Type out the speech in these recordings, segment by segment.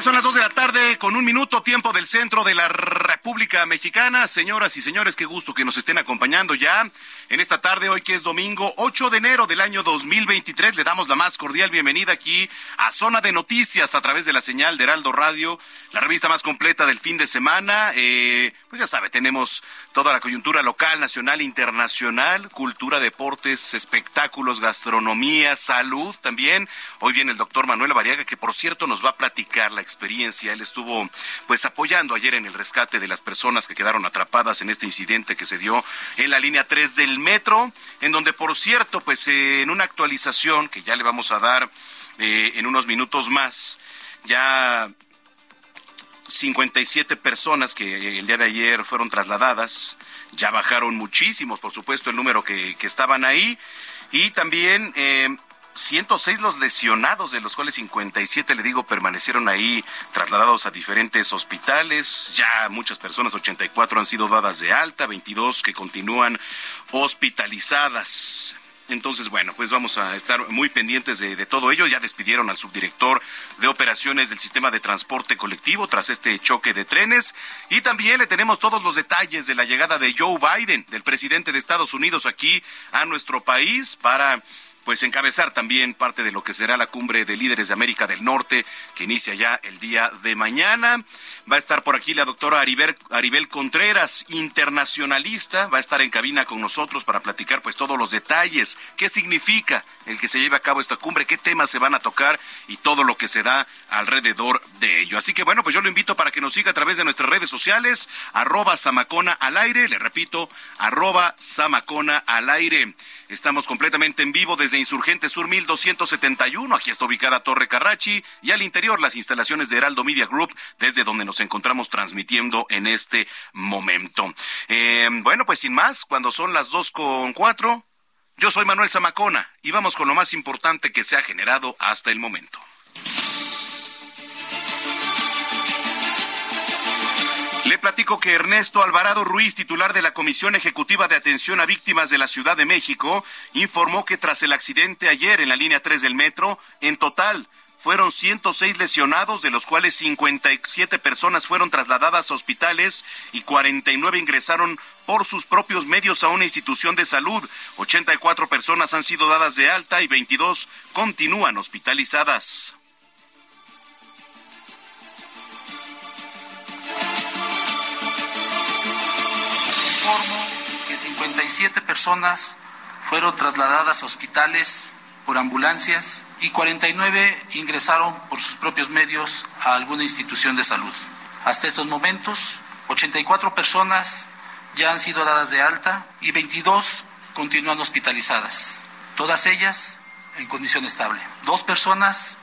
Son las dos de la tarde con un minuto tiempo del centro de la República Mexicana. Señoras y señores, qué gusto que nos estén acompañando ya en esta tarde, hoy que es domingo 8 de enero del año 2023. Le damos la más cordial bienvenida aquí a Zona de Noticias a través de la señal de Heraldo Radio, la revista más completa del fin de semana. Eh, pues ya sabe, tenemos toda la coyuntura local, nacional, internacional, cultura, deportes, espectáculos, gastronomía, salud también. Hoy viene el doctor Manuel Variaga, que por cierto nos va a platicar la experiencia. Él estuvo pues apoyando ayer en el rescate de las personas que quedaron atrapadas en este incidente que se dio en la línea 3 del metro, en donde por cierto pues en una actualización que ya le vamos a dar eh, en unos minutos más, ya 57 personas que el día de ayer fueron trasladadas, ya bajaron muchísimos, por supuesto, el número que, que estaban ahí. Y también eh, 106 los lesionados, de los cuales 57, le digo, permanecieron ahí trasladados a diferentes hospitales. Ya muchas personas, 84 han sido dadas de alta, 22 que continúan hospitalizadas. Entonces, bueno, pues vamos a estar muy pendientes de, todo ello. Ya despidieron al subdirector de operaciones del sistema de transporte colectivo tras este choque de trenes. Y también le tenemos todos los detalles de la llegada de Joe Biden, del presidente de Estados Unidos, aquí a nuestro país para pues encabezar también parte de lo que será la cumbre de líderes de América del Norte que inicia ya el día de mañana. Va a estar por aquí la doctora Aribel, Aribel Contreras, internacionalista, va a estar en cabina con nosotros para platicar pues todos los detalles, qué significa el que se lleve a cabo esta cumbre, qué temas se van a tocar y todo lo que se da alrededor de ello. Así que bueno, pues yo lo invito para que nos siga a través de nuestras redes sociales, arroba Samacona al aire, le repito, arroba Samacona al aire. Estamos completamente en vivo desde Insurgente Sur 1271. Aquí está ubicada Torre Carrachi y al interior las instalaciones de Heraldo Media Group, desde donde nos encontramos transmitiendo en este momento. Eh, bueno, pues sin más, cuando son las dos con cuatro, yo soy Manuel Zamacona y vamos con lo más importante que se ha generado hasta el momento. Platico que Ernesto Alvarado Ruiz, titular de la Comisión Ejecutiva de Atención a Víctimas de la Ciudad de México, informó que tras el accidente ayer en la línea 3 del metro, en total fueron 106 lesionados, de los cuales 57 personas fueron trasladadas a hospitales y 49 ingresaron por sus propios medios a una institución de salud. 84 personas han sido dadas de alta y 22 continúan hospitalizadas. Que 57 personas fueron trasladadas a hospitales por ambulancias y 49 ingresaron por sus propios medios a alguna institución de salud. Hasta estos momentos, 84 personas ya han sido dadas de alta y 22 continúan hospitalizadas, todas ellas en condición estable. Dos personas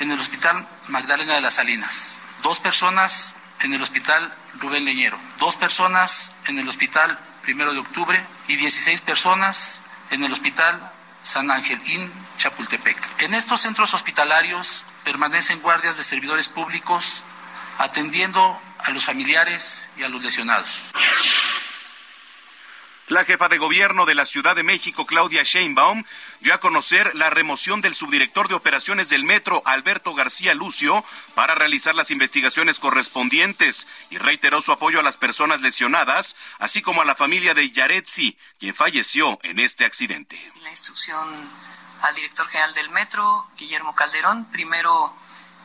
en el Hospital Magdalena de las Salinas, dos personas en el Hospital Rubén Leñero, dos personas en el Hospital Primero de Octubre y 16 personas en el Hospital San Ángel IN Chapultepec. En estos centros hospitalarios permanecen guardias de servidores públicos atendiendo a los familiares y a los lesionados. La jefa de gobierno de la Ciudad de México, Claudia Sheinbaum, dio a conocer la remoción del subdirector de operaciones del metro, Alberto García Lucio, para realizar las investigaciones correspondientes y reiteró su apoyo a las personas lesionadas, así como a la familia de Yaretsi, quien falleció en este accidente. La instrucción al director general del metro, Guillermo Calderón, primero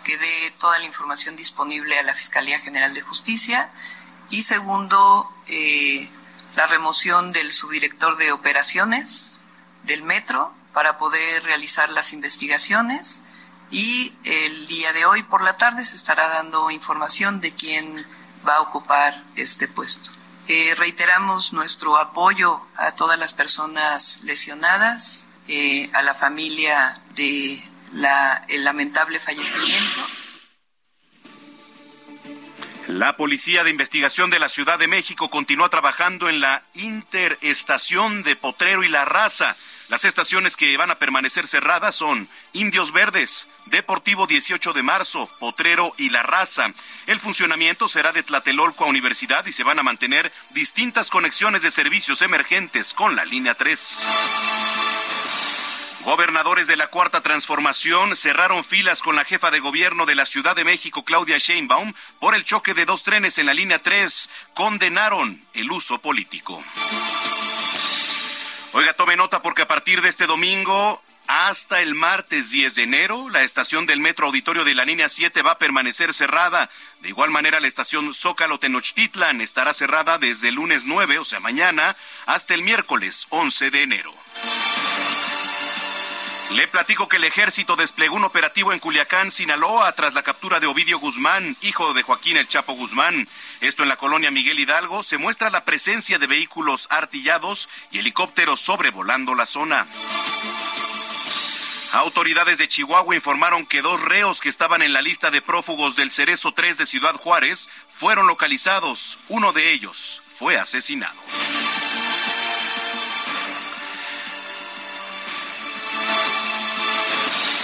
que dé toda la información disponible a la Fiscalía General de Justicia y segundo, eh, la remoción del subdirector de operaciones del metro para poder realizar las investigaciones y el día de hoy por la tarde se estará dando información de quién va a ocupar este puesto. Eh, reiteramos nuestro apoyo a todas las personas lesionadas, eh, a la familia de la, el lamentable fallecimiento la Policía de Investigación de la Ciudad de México continúa trabajando en la interestación de Potrero y La Raza. Las estaciones que van a permanecer cerradas son Indios Verdes, Deportivo 18 de marzo, Potrero y La Raza. El funcionamiento será de Tlatelolco a Universidad y se van a mantener distintas conexiones de servicios emergentes con la línea 3. Gobernadores de la Cuarta Transformación cerraron filas con la jefa de gobierno de la Ciudad de México, Claudia Sheinbaum, por el choque de dos trenes en la línea 3. Condenaron el uso político. Oiga, tome nota porque a partir de este domingo hasta el martes 10 de enero, la estación del Metro Auditorio de la línea 7 va a permanecer cerrada. De igual manera, la estación Zócalo Tenochtitlan estará cerrada desde el lunes 9, o sea, mañana, hasta el miércoles 11 de enero. Le platico que el ejército desplegó un operativo en Culiacán, Sinaloa, tras la captura de Ovidio Guzmán, hijo de Joaquín El Chapo Guzmán. Esto en la colonia Miguel Hidalgo se muestra la presencia de vehículos artillados y helicópteros sobrevolando la zona. Autoridades de Chihuahua informaron que dos reos que estaban en la lista de prófugos del Cerezo 3 de Ciudad Juárez fueron localizados. Uno de ellos fue asesinado.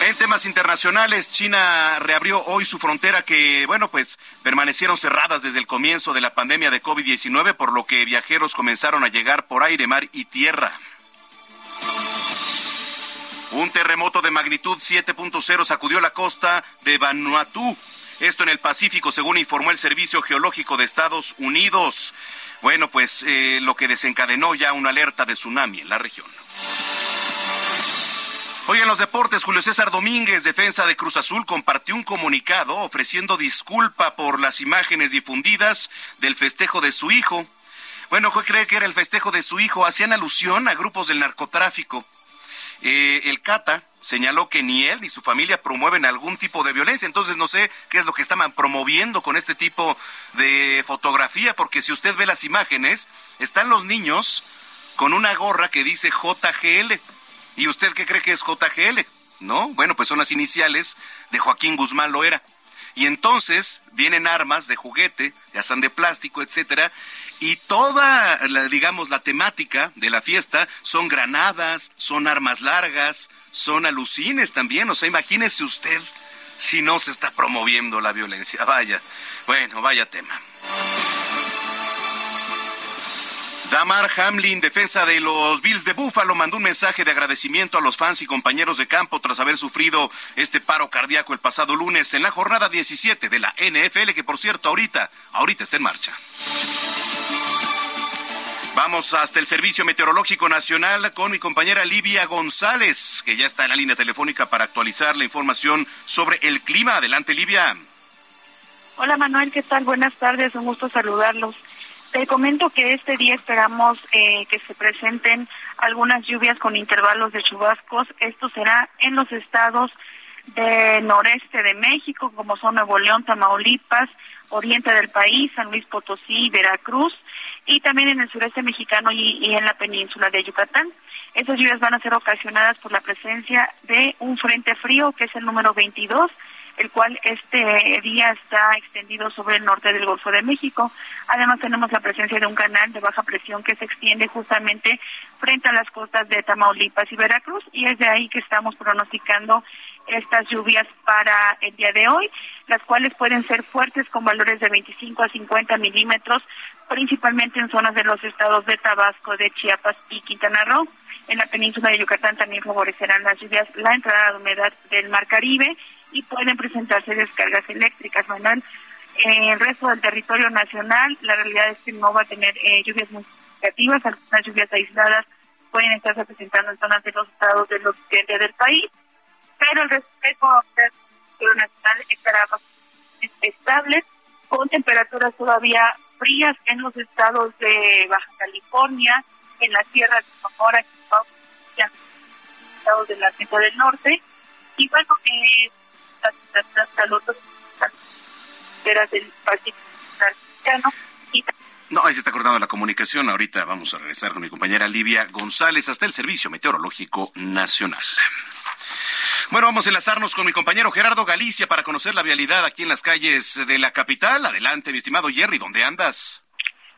En temas internacionales, China reabrió hoy su frontera que, bueno, pues permanecieron cerradas desde el comienzo de la pandemia de COVID-19, por lo que viajeros comenzaron a llegar por aire, mar y tierra. Un terremoto de magnitud 7.0 sacudió la costa de Vanuatu, esto en el Pacífico, según informó el Servicio Geológico de Estados Unidos. Bueno, pues eh, lo que desencadenó ya una alerta de tsunami en la región. Hoy en los deportes, Julio César Domínguez, defensa de Cruz Azul, compartió un comunicado ofreciendo disculpa por las imágenes difundidas del festejo de su hijo. Bueno, cree que era el festejo de su hijo. Hacían alusión a grupos del narcotráfico. Eh, el Cata señaló que ni él ni su familia promueven algún tipo de violencia. Entonces no sé qué es lo que estaban promoviendo con este tipo de fotografía, porque si usted ve las imágenes, están los niños con una gorra que dice JGL ¿Y usted qué cree que es JGL? ¿No? Bueno, pues son las iniciales de Joaquín Guzmán Loera. Y entonces vienen armas de juguete, ya sean de plástico, etcétera, y toda, la, digamos, la temática de la fiesta son granadas, son armas largas, son alucines también. O sea, imagínese usted si no se está promoviendo la violencia. Vaya, bueno, vaya tema. Damar Hamlin, defensa de los Bills de Buffalo, mandó un mensaje de agradecimiento a los fans y compañeros de campo tras haber sufrido este paro cardíaco el pasado lunes en la jornada 17 de la NFL, que por cierto ahorita, ahorita está en marcha. Vamos hasta el Servicio Meteorológico Nacional con mi compañera Livia González, que ya está en la línea telefónica para actualizar la información sobre el clima. Adelante, Livia. Hola Manuel, ¿qué tal? Buenas tardes, un gusto saludarlos. Te comento que este día esperamos eh, que se presenten algunas lluvias con intervalos de chubascos. Esto será en los estados del noreste de México, como son Nuevo León, Tamaulipas, oriente del país, San Luis Potosí, Veracruz, y también en el sureste mexicano y, y en la península de Yucatán. Esas lluvias van a ser ocasionadas por la presencia de un frente frío, que es el número 22, el cual este día está extendido sobre el norte del Golfo de México. Además tenemos la presencia de un canal de baja presión que se extiende justamente frente a las costas de Tamaulipas y Veracruz y es de ahí que estamos pronosticando estas lluvias para el día de hoy, las cuales pueden ser fuertes con valores de 25 a 50 milímetros, principalmente en zonas de los estados de Tabasco, de Chiapas y Quintana Roo. En la península de Yucatán también favorecerán las lluvias la entrada de humedad del Mar Caribe pueden presentarse descargas eléctricas, Manuel. En el resto del territorio nacional, la realidad es que no va a tener eh, lluvias muy significativas, algunas lluvias aisladas pueden estarse presentando en zonas de los estados del occidente del país, pero el resto del territorio nacional estará estable, con temperaturas todavía frías en los estados de Baja California, en la Sierra de Sonora, en estados de la Centro del Norte, y bueno, eh, no, ahí se está cortando la comunicación. Ahorita vamos a regresar con mi compañera Livia González hasta el Servicio Meteorológico Nacional. Bueno, vamos a enlazarnos con mi compañero Gerardo Galicia para conocer la vialidad aquí en las calles de la capital. Adelante, mi estimado Jerry, ¿dónde andas?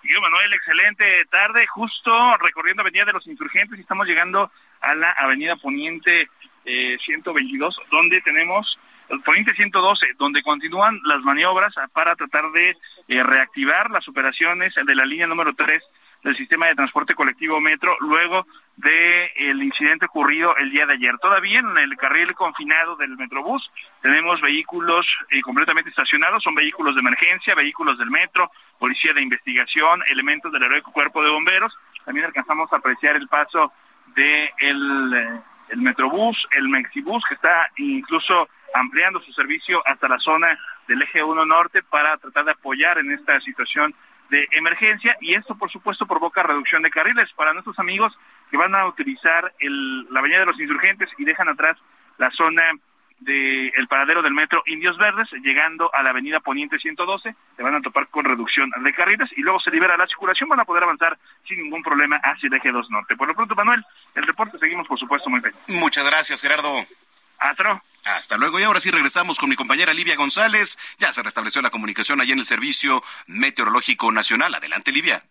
Yo, Manuel, excelente tarde. Justo recorriendo Avenida de los Insurgentes y estamos llegando a la Avenida Poniente 122, eh, donde tenemos Poniente 112, donde continúan las maniobras para tratar de eh, reactivar las operaciones de la línea número 3 del sistema de transporte colectivo Metro, luego del incidente ocurrido el día de ayer. Todavía en el carril confinado del Metrobús tenemos vehículos eh, completamente estacionados, son vehículos de emergencia, vehículos del Metro, policía de investigación, elementos del heroico cuerpo de bomberos. También alcanzamos a apreciar el paso del de eh, el Metrobús, el Mexibús, que está incluso ampliando su servicio hasta la zona del eje 1 norte para tratar de apoyar en esta situación de emergencia y esto por supuesto provoca reducción de carriles para nuestros amigos que van a utilizar la avenida de los insurgentes y dejan atrás la zona del paradero del metro Indios Verdes, llegando a la avenida Poniente 112, se van a topar con reducción de carriles y luego se libera la circulación, van a poder avanzar sin ningún problema hacia el eje 2 norte. Por lo pronto, Manuel, el reporte seguimos por supuesto muy bien. Muchas gracias, Gerardo. Hasta luego y ahora sí regresamos con mi compañera Livia González. Ya se restableció la comunicación allí en el Servicio Meteorológico Nacional. Adelante, Livia.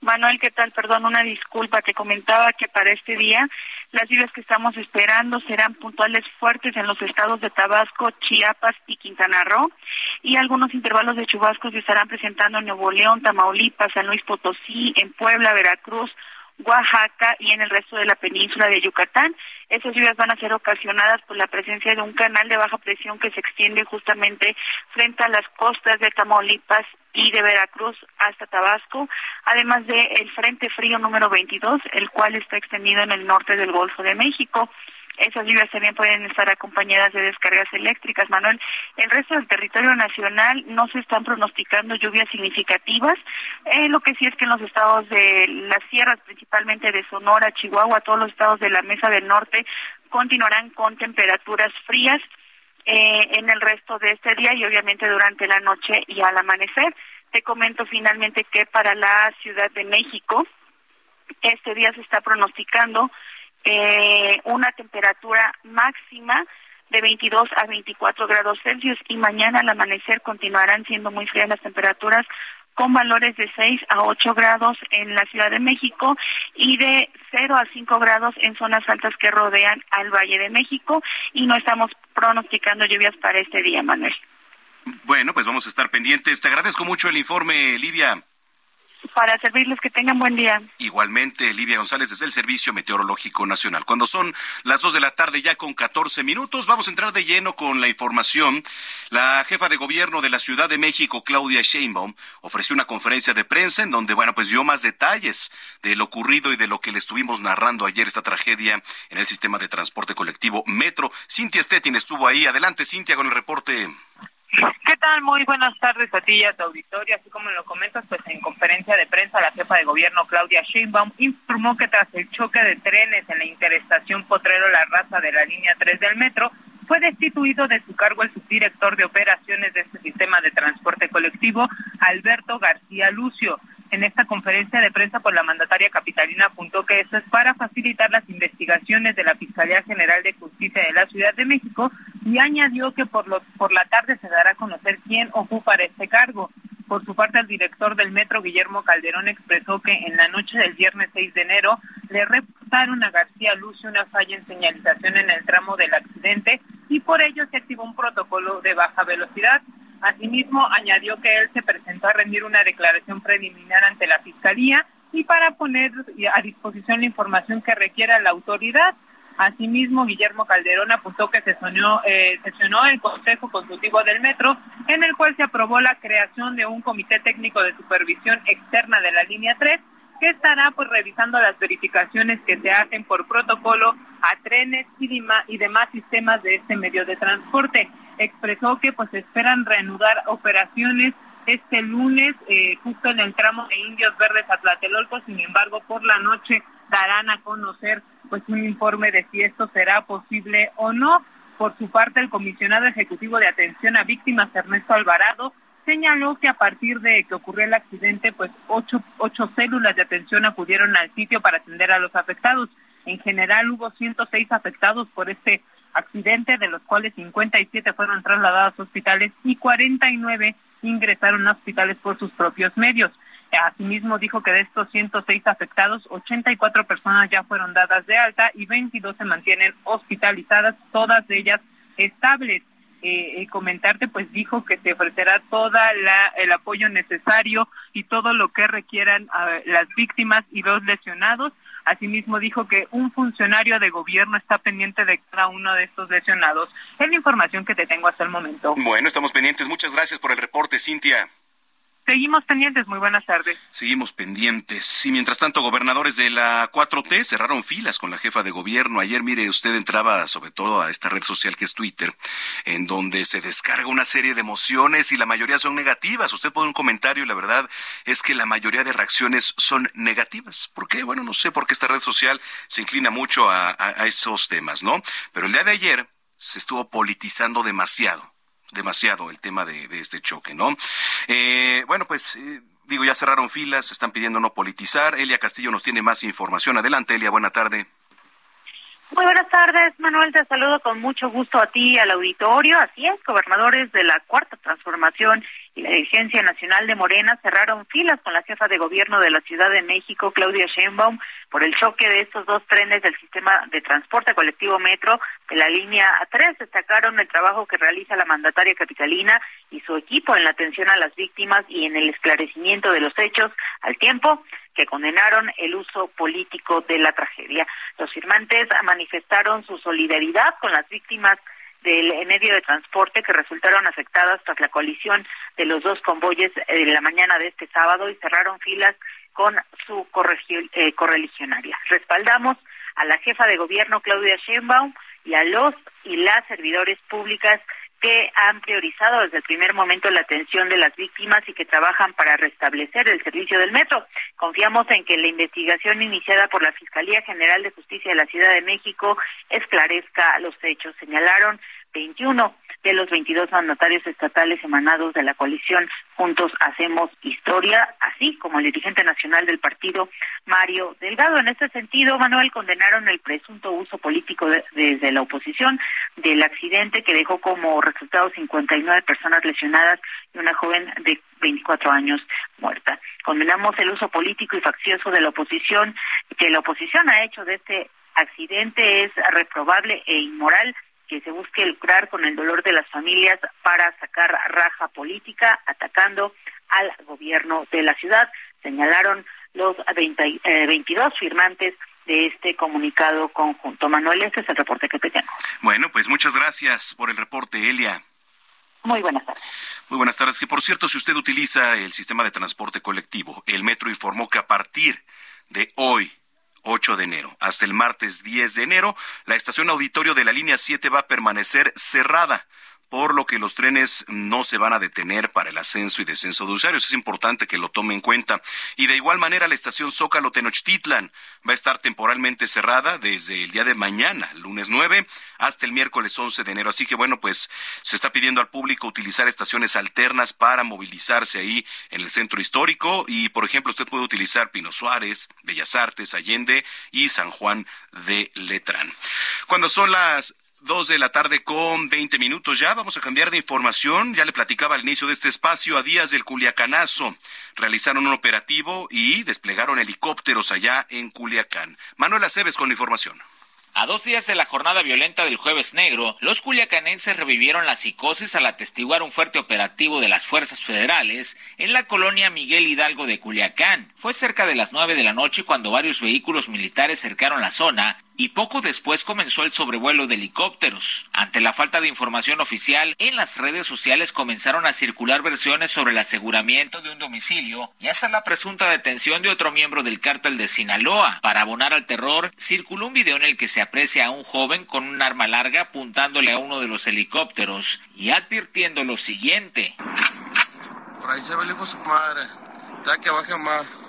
Manuel, ¿qué tal? Perdón, una disculpa. que comentaba que para este día las lluvias que estamos esperando serán puntuales fuertes en los estados de Tabasco, Chiapas y Quintana Roo y algunos intervalos de chubascos se estarán presentando en Nuevo León, Tamaulipas, San Luis Potosí, en Puebla, Veracruz, Oaxaca y en el resto de la península de Yucatán. Esas lluvias van a ser ocasionadas por la presencia de un canal de baja presión que se extiende justamente frente a las costas de Tamaulipas y de Veracruz hasta Tabasco, además del el Frente Frío número 22, el cual está extendido en el norte del Golfo de México. Esas lluvias también pueden estar acompañadas de descargas eléctricas, Manuel. El resto del territorio nacional no se están pronosticando lluvias significativas. Eh, lo que sí es que en los estados de las sierras, principalmente de Sonora, Chihuahua, todos los estados de la Mesa del Norte, continuarán con temperaturas frías eh, en el resto de este día y obviamente durante la noche y al amanecer. Te comento finalmente que para la Ciudad de México, este día se está pronosticando eh, una temperatura máxima de 22 a 24 grados Celsius y mañana al amanecer continuarán siendo muy frías las temperaturas con valores de 6 a 8 grados en la Ciudad de México y de 0 a 5 grados en zonas altas que rodean al Valle de México y no estamos pronosticando lluvias para este día, Manuel. Bueno, pues vamos a estar pendientes. Te agradezco mucho el informe, Livia para servirles que tengan buen día. Igualmente, Livia González desde el Servicio Meteorológico Nacional. Cuando son las dos de la tarde ya con 14 minutos, vamos a entrar de lleno con la información. La jefa de gobierno de la Ciudad de México, Claudia Sheinbaum, ofreció una conferencia de prensa en donde, bueno, pues dio más detalles de lo ocurrido y de lo que le estuvimos narrando ayer, esta tragedia en el sistema de transporte colectivo Metro. Cintia Stettin estuvo ahí. Adelante, Cintia, con el reporte. ¿Qué tal? Muy buenas tardes a ti y a tu auditorio. Así como lo comentas, pues en conferencia de prensa la jefa de gobierno Claudia Sheinbaum informó que tras el choque de trenes en la interestación Potrero La Raza de la línea 3 del metro, fue destituido de su cargo el subdirector de operaciones de este sistema de transporte colectivo, Alberto García Lucio. En esta conferencia de prensa, por la mandataria capitalina apuntó que eso es para facilitar las investigaciones de la Fiscalía General de Justicia de la Ciudad de México, y añadió que por, por la tarde se dará a conocer quién ocupa este cargo. Por su parte, el director del metro, Guillermo Calderón, expresó que en la noche del viernes 6 de enero le reportaron a García Lucio una falla en señalización en el tramo del accidente y por ello se activó un protocolo de baja velocidad. Asimismo, añadió que él se presentó a rendir una declaración preliminar ante la Fiscalía y para poner a disposición la información que requiera la autoridad. Asimismo, Guillermo Calderón apuntó que sesionó, eh, sesionó el Consejo Consultivo del Metro, en el cual se aprobó la creación de un comité técnico de supervisión externa de la línea 3, que estará pues revisando las verificaciones que se hacen por protocolo a trenes y, y demás sistemas de este medio de transporte. Expresó que pues esperan reanudar operaciones este lunes eh, justo en el tramo de Indios Verdes a Tlatelolco, sin embargo por la noche darán a conocer pues un informe de si esto será posible o no. Por su parte, el comisionado ejecutivo de atención a víctimas, Ernesto Alvarado, señaló que a partir de que ocurrió el accidente, pues ocho, ocho células de atención acudieron al sitio para atender a los afectados. En general hubo 106 afectados por este accidente, de los cuales 57 fueron trasladados a hospitales y 49 ingresaron a hospitales por sus propios medios. Asimismo, dijo que de estos 106 afectados, 84 personas ya fueron dadas de alta y 22 se mantienen hospitalizadas, todas ellas estables. Eh, eh, comentarte, pues dijo que se ofrecerá todo el apoyo necesario y todo lo que requieran las víctimas y los lesionados. Asimismo dijo que un funcionario de gobierno está pendiente de cada uno de estos lesionados. Es la información que te tengo hasta el momento. Bueno, estamos pendientes. Muchas gracias por el reporte, Cintia. Seguimos pendientes, muy buenas tardes. Seguimos pendientes. Y mientras tanto, gobernadores de la 4T cerraron filas con la jefa de gobierno. Ayer, mire, usted entraba sobre todo a esta red social que es Twitter, en donde se descarga una serie de emociones y la mayoría son negativas. Usted pone un comentario y la verdad es que la mayoría de reacciones son negativas. ¿Por qué? Bueno, no sé por qué esta red social se inclina mucho a, esos temas, ¿no? Pero el día de ayer se estuvo politizando demasiado demasiado el tema de, este choque, ¿no? Eh, bueno, pues eh, digo, ya cerraron filas, están pidiendo no politizar. Elia Castillo nos tiene más información. Adelante, Elia, buena tarde. Muy buenas tardes, Manuel. Te saludo con mucho gusto a ti, al auditorio. Así es, gobernadores de la Cuarta Transformación y la dirigencia nacional de Morena cerraron filas con la jefa de gobierno de la Ciudad de México, Claudia Sheinbaum, por el choque de estos dos trenes del sistema de transporte colectivo metro de la línea 3. Destacaron el trabajo que realiza la mandataria capitalina y su equipo en la atención a las víctimas y en el esclarecimiento de los hechos al tiempo que condenaron el uso político de la tragedia. Los firmantes manifestaron su solidaridad con las víctimas del medio de transporte que resultaron afectadas tras la colisión de los dos convoyes de la mañana de este sábado y cerraron filas con su eh, correligionaria. Respaldamos a la jefa de gobierno Claudia Sheinbaum y a los y las servidores públicas que han priorizado desde el primer momento la atención de las víctimas y que trabajan para restablecer el servicio del metro. Confiamos en que la investigación iniciada por la Fiscalía General de Justicia de la Ciudad de México esclarezca los hechos. Señalaron 21 de los 22 mandatarios estatales emanados de la coalición Juntos Hacemos Historia, así como el dirigente nacional del partido, Mario Delgado. En este sentido, Manuel, condenaron el presunto uso político desde la oposición del accidente que dejó como resultado 59 personas lesionadas y una joven de 24 años muerta. Condenamos el uso político y faccioso de la oposición que la oposición ha hecho de este accidente es reprobable e inmoral que se busque lucrar con el dolor de las familias para sacar raja política, atacando al gobierno de la ciudad, señalaron los 22 eh, firmantes de este comunicado conjunto. Manuel, este es el reporte que te tengo. Bueno, pues muchas gracias por el reporte, Elia. Muy buenas tardes. Muy buenas tardes. Que por cierto, si usted utiliza el sistema de transporte colectivo, el metro informó que a partir de hoy 8 de enero. Hasta el martes 10 de enero, la estación auditorio de la línea 7 va a permanecer cerrada por lo que los trenes no se van a detener para el ascenso y descenso de usuarios. Es importante que lo tome en cuenta. Y de igual manera, la estación Zócalo Tenochtitlan va a estar temporalmente cerrada desde el día de mañana, lunes 9, hasta el miércoles 11 de enero. Así que bueno, pues se está pidiendo al público utilizar estaciones alternas para movilizarse ahí en el centro histórico. Y, por ejemplo, usted puede utilizar Pino Suárez, Bellas Artes, Allende y San Juan de Letrán. Cuando son las dos de la tarde con 20 minutos ya. Vamos a cambiar de información. Ya le platicaba al inicio de este espacio a días del Culiacanazo. Realizaron un operativo y desplegaron helicópteros allá en Culiacán. Manuel Aceves con la información. A dos días de la jornada violenta del jueves negro, los culiacanenses revivieron la psicosis al atestiguar un fuerte operativo de las fuerzas federales en la colonia Miguel Hidalgo de Culiacán. Fue cerca de las nueve de la noche cuando varios vehículos militares cercaron la zona y poco después comenzó el sobrevuelo de helicópteros. Ante la falta de información oficial, en las redes sociales comenzaron a circular versiones sobre el aseguramiento de un domicilio y hasta la presunta detención de otro miembro del cártel de Sinaloa. Para abonar al terror, circuló un video en el que se aprecia a un joven con un arma larga apuntándole a uno de los helicópteros y advirtiendo lo siguiente. Por ahí se ve el su madre. Ya que baje más.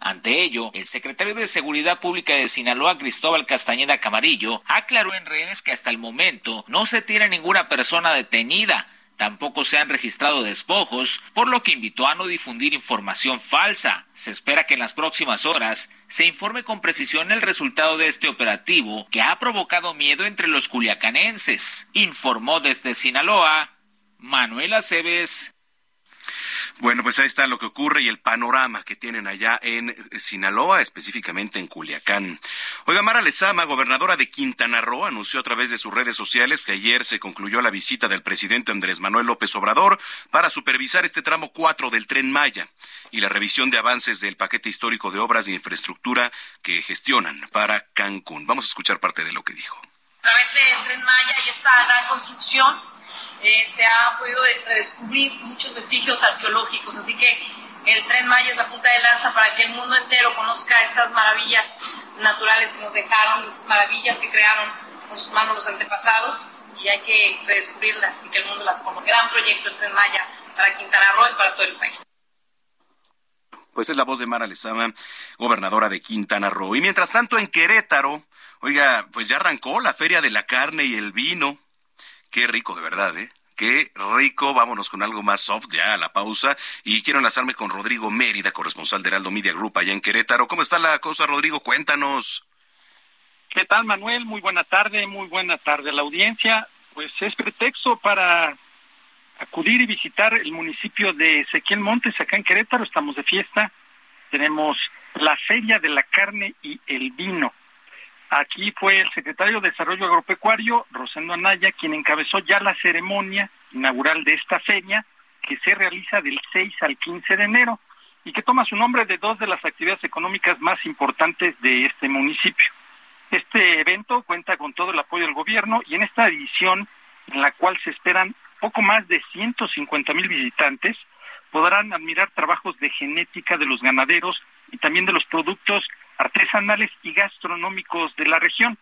Ante ello, el secretario de Seguridad Pública de Sinaloa, Cristóbal Castañeda Camarillo, aclaró en redes que hasta el momento no se tiene ninguna persona detenida, tampoco se han registrado despojos, por lo que invitó a no difundir información falsa. Se espera que en las próximas horas se informe con precisión el resultado de este operativo que ha provocado miedo entre los culiacanenses. Informó desde Sinaloa Manuel Aceves. Bueno, pues ahí está lo que ocurre y el panorama que tienen allá en Sinaloa, específicamente en Culiacán. Oiga, Mara Lezama, gobernadora de Quintana Roo, anunció a través de sus redes sociales que ayer se concluyó la visita del presidente Andrés Manuel López Obrador para supervisar este tramo 4 del tren Maya y la revisión de avances del paquete histórico de obras de infraestructura que gestionan para Cancún. Vamos a escuchar parte de lo que dijo. A través del tren Maya y esta gran construcción eh, se ha podido redescubrir muchos vestigios arqueológicos, así que el tren Maya es la punta de lanza para que el mundo entero conozca estas maravillas naturales que nos dejaron, estas maravillas que crearon con sus manos los antepasados y hay que redescubrirlas y que el mundo las conozca. Gran proyecto el tren Maya para Quintana Roo y para todo el país. Pues es la voz de Mara Lezama, gobernadora de Quintana Roo. Y mientras tanto en Querétaro, oiga, pues ya arrancó la Feria de la Carne y el Vino. Qué rico, de verdad, ¿eh? Qué rico. Vámonos con algo más soft ya a la pausa. Y quiero enlazarme con Rodrigo Mérida, corresponsal de Heraldo Media Group allá en Querétaro. ¿Cómo está la cosa, Rodrigo? Cuéntanos. ¿Qué tal, Manuel? Muy buena tarde, muy buena tarde. La audiencia, pues es pretexto para acudir y visitar el municipio de Ezequiel Montes, acá en Querétaro. Estamos de fiesta. Tenemos la Feria de la Carne y el Vino. Aquí fue el secretario de Desarrollo Agropecuario, Rosendo Anaya, quien encabezó ya la ceremonia inaugural de esta feria, que se realiza del 6 al 15 de enero y que toma su nombre de dos de las actividades económicas más importantes de este municipio. Este evento cuenta con todo el apoyo del gobierno y en esta edición, en la cual se esperan poco más de 150 mil visitantes, podrán admirar trabajos de genética de los ganaderos y también de los productos artesanales y gastronómicos de la región.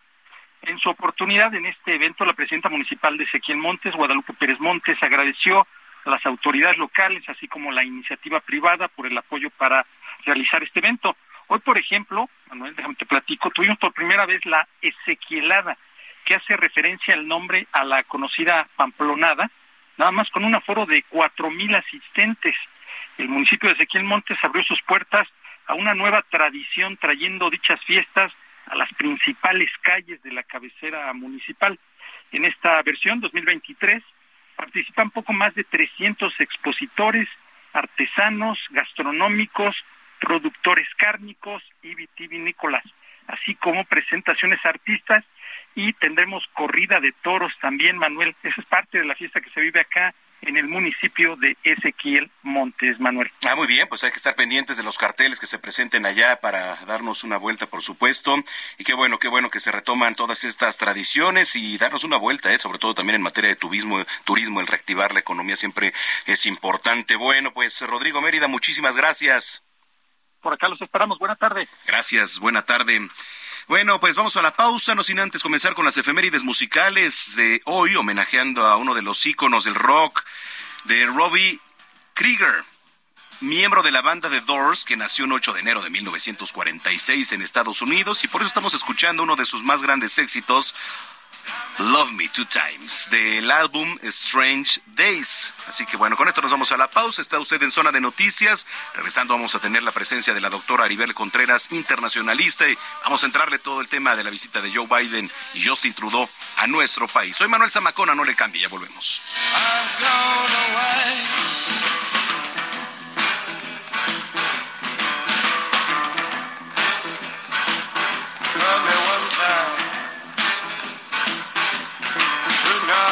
En su oportunidad, en este evento, la presidenta municipal de Ezequiel Montes, Guadalupe Pérez Montes, agradeció a las autoridades locales, así como la iniciativa privada, por el apoyo para realizar este evento. Hoy, por ejemplo, Manuel, déjame te platico, tuvimos por primera vez la Ezequielada, que hace referencia al nombre a la conocida Pamplonada, nada más con un aforo de cuatro mil asistentes. El municipio de Ezequiel Montes abrió sus puertas a una nueva tradición trayendo dichas fiestas a las principales calles de la cabecera municipal. En esta versión 2023 participan poco más de 300 expositores, artesanos, gastronómicos, productores cárnicos y vitivinícolas, así como presentaciones artistas y tendremos corrida de toros también, Manuel. Esa es parte de la fiesta que se vive acá en el municipio de Ezequiel Montes, Manuel. Ah, muy bien, pues hay que estar pendientes de los carteles que se presenten allá para darnos una vuelta, por supuesto. Y qué bueno, qué bueno que se retoman todas estas tradiciones y darnos una vuelta, ¿eh? sobre todo también en materia de turismo, turismo, el reactivar la economía siempre es importante. Bueno, pues Rodrigo Mérida, muchísimas gracias. Por acá los esperamos. Buena tarde. Gracias, buena tarde. Bueno, pues vamos a la pausa, no sin antes comenzar con las efemérides musicales de hoy, homenajeando a uno de los íconos del rock, de Robbie Krieger, miembro de la banda The Doors, que nació el 8 de enero de 1946 en Estados Unidos, y por eso estamos escuchando uno de sus más grandes éxitos, Love Me Two Times del álbum Strange Days. Así que bueno, con esto nos vamos a la pausa. Está usted en zona de noticias. Regresando vamos a tener la presencia de la doctora Aribel Contreras, internacionalista, y vamos a entrarle todo el tema de la visita de Joe Biden y Justin Trudeau a nuestro país. Soy Manuel Zamacona, no le cambie, ya volvemos.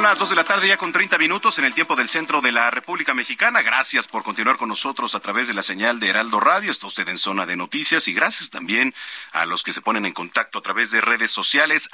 Son las 2 de la tarde ya con 30 minutos en el tiempo del centro de la República Mexicana. Gracias por continuar con nosotros a través de la señal de Heraldo Radio. Está usted en zona de noticias y gracias también a los que se ponen en contacto a través de redes sociales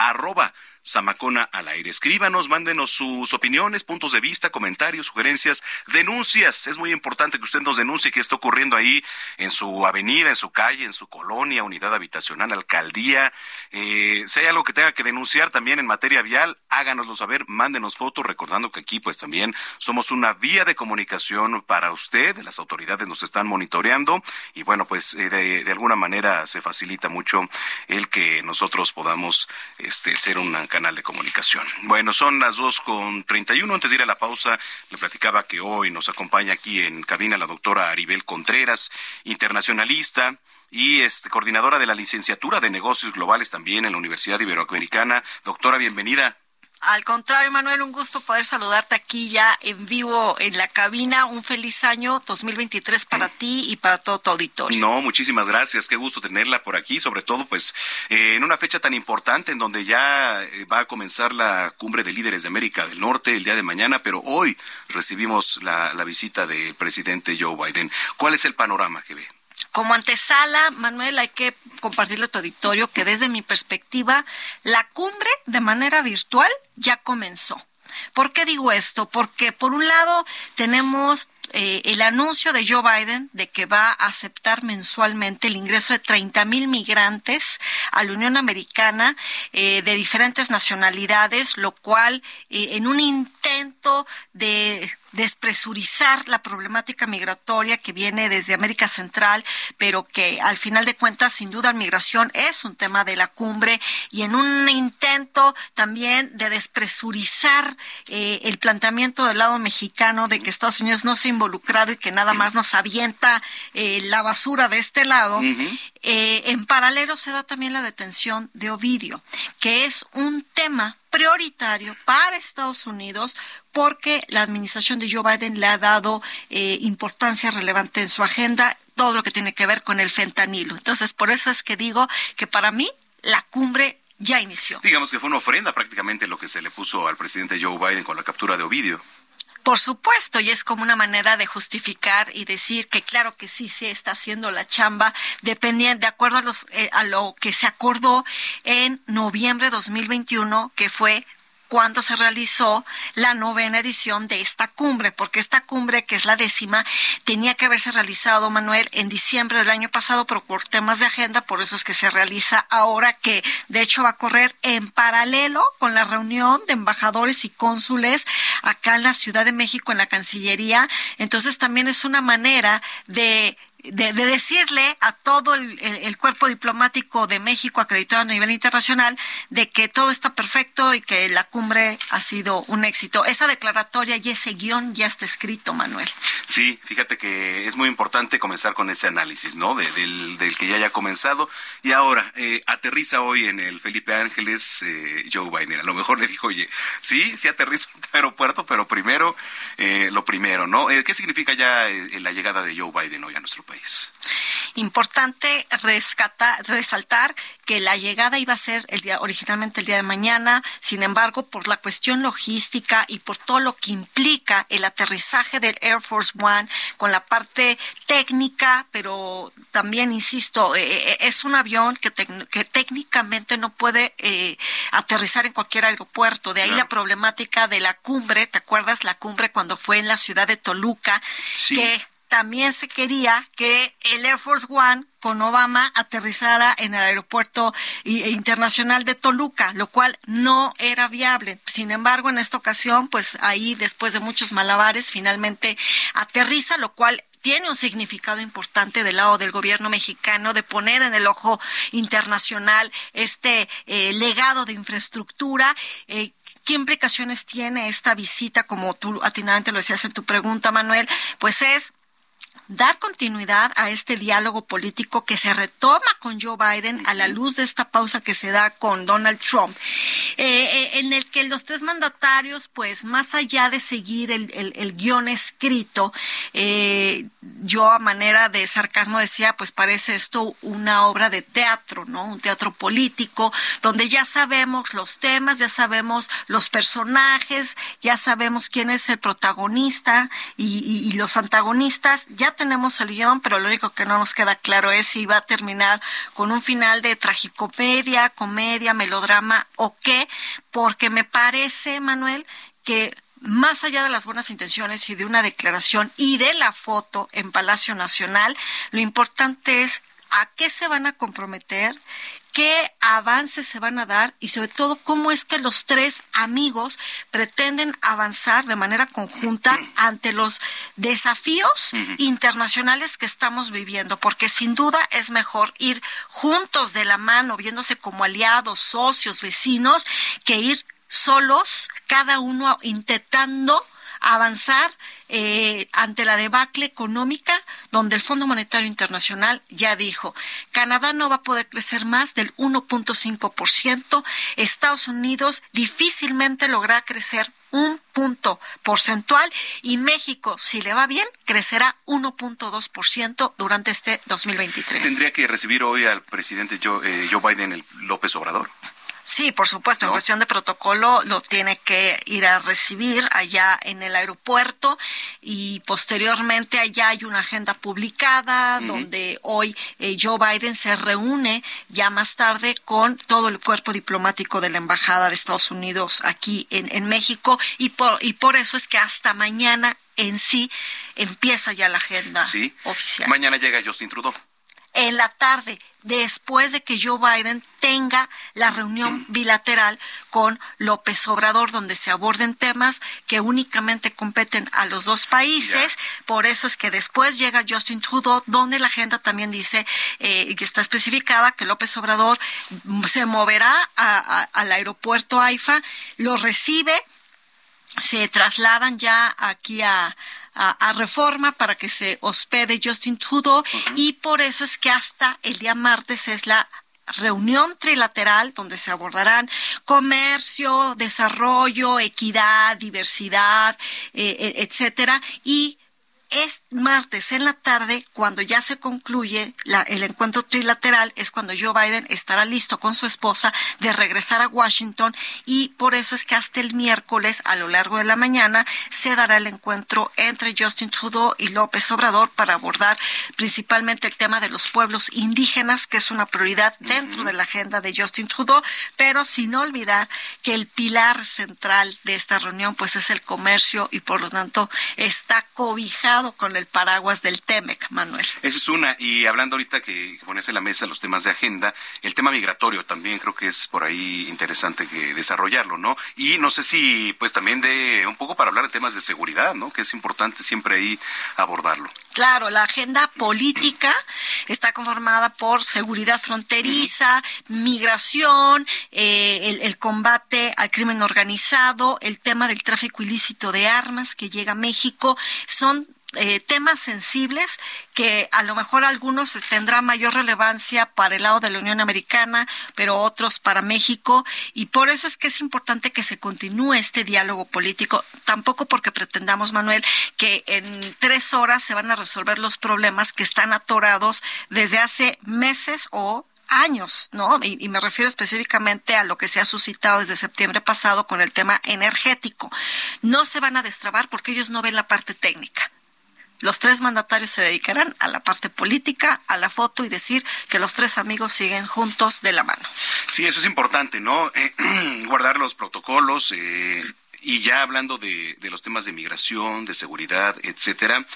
Samacona al aire. Escríbanos, mándenos sus opiniones, puntos de vista, comentarios, sugerencias, denuncias. Es muy importante que usted nos denuncie qué está ocurriendo ahí en su avenida, en su calle, en su colonia, unidad habitacional, alcaldía. Eh, si hay algo que tenga que denunciar también en materia vial, háganoslo saber, mándenos fotos, recordando que aquí pues también somos una vía de comunicación para usted. Las autoridades nos están monitoreando y bueno, pues eh, de, de, alguna manera se facilita mucho el que nosotros podamos este, ser una canal de comunicación. Bueno, son las dos con treinta y uno. Antes de ir a la pausa, le platicaba que hoy nos acompaña aquí en cabina la doctora Aribel Contreras, internacionalista y este, coordinadora de la licenciatura de negocios globales también en la Universidad Iberoamericana. Doctora, bienvenida. Al contrario, Manuel, un gusto poder saludarte aquí ya en vivo en la cabina. Un feliz año 2023 para ti y para todo tu auditorio. No, muchísimas gracias. Qué gusto tenerla por aquí, sobre todo pues eh, en una fecha tan importante en donde ya eh, va a comenzar la cumbre de líderes de América del Norte el día de mañana, pero hoy recibimos la, la visita del presidente Joe Biden. ¿Cuál es el panorama que ve? Como antesala, Manuel, hay que compartirle a tu auditorio que desde mi perspectiva, la cumbre de manera virtual ya comenzó. ¿Por qué digo esto? Porque por un lado tenemos eh, el anuncio de Joe Biden de que va a aceptar mensualmente el ingreso de 30 mil migrantes a la Unión Americana eh, de diferentes nacionalidades, lo cual eh, en un intento de despresurizar la problemática migratoria que viene desde América Central, pero que al final de cuentas, sin duda, la migración es un tema de la cumbre y en un intento también de despresurizar eh, el planteamiento del lado mexicano de que Estados Unidos no se ha involucrado y que nada más nos avienta eh, la basura de este lado. Eh, en paralelo se da también la detención de Ovidio, que es un tema prioritario para Estados Unidos porque la administración de Joe Biden le ha dado eh, importancia relevante en su agenda todo lo que tiene que ver con el fentanilo. Entonces, por eso es que digo que para mí la cumbre ya inició. Digamos que fue una ofrenda prácticamente lo que se le puso al presidente Joe Biden con la captura de Ovidio. Por supuesto, y es como una manera de justificar y decir que claro que sí se está haciendo la chamba, dependiendo, de acuerdo a, los, eh, a lo que se acordó en noviembre de 2021, que fue cuando se realizó la novena edición de esta cumbre, porque esta cumbre, que es la décima, tenía que haberse realizado, Manuel, en diciembre del año pasado, pero por temas de agenda, por eso es que se realiza ahora, que de hecho va a correr en paralelo con la reunión de embajadores y cónsules acá en la Ciudad de México, en la Cancillería. Entonces también es una manera de de, de, decirle a todo el, cuerpo diplomático de México acreditado a nivel internacional de que todo está perfecto y que la cumbre ha sido un éxito. Esa declaratoria y ese guion ya está escrito, Manuel. Sí, fíjate que es muy importante comenzar con ese análisis, ¿no? De, del, que ya haya comenzado. Y ahora, eh, aterriza hoy en el Felipe Ángeles eh, Joe Biden. A lo mejor le dijo, oye, sí, sí aterriza en aeropuerto, pero primero, eh, lo primero, ¿no? ¿Qué significa ya la llegada de Joe Biden hoy a nuestro país? Importante rescatar, resaltar que la llegada iba a ser el día, originalmente el día de mañana, sin embargo, por la cuestión logística y por todo lo que implica el aterrizaje del Air Force One con la parte técnica, pero también, insisto, eh, eh, es un avión que, que técnicamente no puede eh, aterrizar en cualquier aeropuerto. De ahí la problemática de la cumbre, ¿te acuerdas la cumbre cuando fue en la ciudad de Toluca? Que también se quería que el Air Force One con Obama aterrizara en el aeropuerto internacional de Toluca, lo cual no era viable. Sin embargo, en esta ocasión, pues ahí después de muchos malabares, finalmente aterriza, lo cual tiene un significado importante del lado del gobierno mexicano de poner en el ojo internacional este eh, legado de infraestructura. Eh, ¿Qué implicaciones tiene esta visita, como tú atinadamente lo decías en tu pregunta, Manuel? Pues es dar continuidad a este diálogo político que se retoma con Joe Biden a la luz de esta pausa que se da con Donald Trump, eh, eh, en el que los tres mandatarios, pues más allá de seguir el, el, guion escrito, eh, yo a manera de sarcasmo decía, pues parece esto una obra de teatro, ¿no? Un teatro político, donde ya sabemos los temas, ya sabemos los personajes, ya sabemos quién es el protagonista y, y los antagonistas, ya tenemos el guion, pero lo único que no nos queda claro es si va a terminar con un final de tragicomedia, comedia, melodrama o qué, porque me parece, Manuel, que más allá de las buenas intenciones y de una declaración y de la foto en Palacio Nacional, lo importante es a qué se van a comprometer, qué avances se van a dar y sobre todo cómo es que los tres amigos pretenden avanzar de manera conjunta ante los desafíos internacionales que estamos viviendo, porque sin duda es mejor ir juntos de la mano, viéndose como aliados, socios, vecinos, que ir solos, cada uno intentando avanzar eh, ante la debacle económica, donde el Fondo Monetario Internacional ya dijo, Canadá no va a poder crecer más del 1.5%, Estados Unidos difícilmente logra crecer un punto porcentual y México, si le va bien, crecerá 1.2% durante este 2023. ¿Tendría que recibir hoy al presidente Joe, eh, Joe Biden el López Obrador? Sí, por supuesto, en cuestión de protocolo lo tiene que ir a recibir allá en el aeropuerto y posteriormente allá hay una agenda publicada donde hoy eh, Joe Biden se reúne ya más tarde con todo el cuerpo diplomático de la Embajada de Estados Unidos aquí en, en México y por, y por eso es que hasta mañana en sí empieza ya la agenda sí. oficial. Mañana llega Justin Trudeau en la tarde, después de que Joe Biden tenga la reunión bilateral con López Obrador, donde se aborden temas que únicamente competen a los dos países. Por eso es que después llega Justin Trudeau, donde la agenda también dice, eh, que está especificada, que López Obrador se moverá al aeropuerto AIFA, lo recibe, se trasladan ya aquí a, a, reforma para que se hospede Justin Trudeau. Y por eso es que hasta el día martes es la reunión trilateral donde se abordarán comercio, desarrollo, equidad, diversidad, eh, eh, etcétera, y es martes en la tarde, cuando ya se concluye el encuentro trilateral, es cuando Joe Biden estará listo con su esposa de regresar a Washington y por eso es que hasta el miércoles, a lo largo de la mañana, se dará el encuentro entre Justin Trudeau y López Obrador para abordar principalmente el tema de los pueblos indígenas, que es una prioridad dentro de la agenda de Justin Trudeau, pero sin olvidar que el pilar central de esta reunión pues es el comercio y por lo tanto está cobijado con el paraguas del TEMEC, Manuel. Esa es una. Y hablando ahorita que pones en la mesa los temas de agenda, el tema migratorio también creo que es por ahí interesante que desarrollarlo, ¿no? Y no sé si, pues también de un poco para hablar de temas de seguridad, ¿no? Que es importante siempre ahí abordarlo. Claro, la agenda política está conformada por seguridad fronteriza, migración, eh, el, combate al crimen organizado, el tema del tráfico ilícito de armas que llega a México. Son eh, temas sensibles que a lo mejor algunos tendrán mayor relevancia para el lado de la Unión Americana, pero otros para México. Y por eso es que es importante que se continúe este diálogo político. Tampoco porque pretendamos, Manuel, que en tres horas se van a resolver los problemas que están atorados desde hace meses o años, ¿no? Y, me refiero específicamente a lo que se ha suscitado desde septiembre pasado con el tema energético. No se van a destrabar porque ellos no ven la parte técnica. Los tres mandatarios se dedicarán a la parte política, a la foto y decir que los tres amigos siguen juntos de la mano. Sí, eso es importante, ¿no? Eh, guardar los protocolos. Eh, y ya hablando de, de, los temas de migración, de seguridad, etcétera,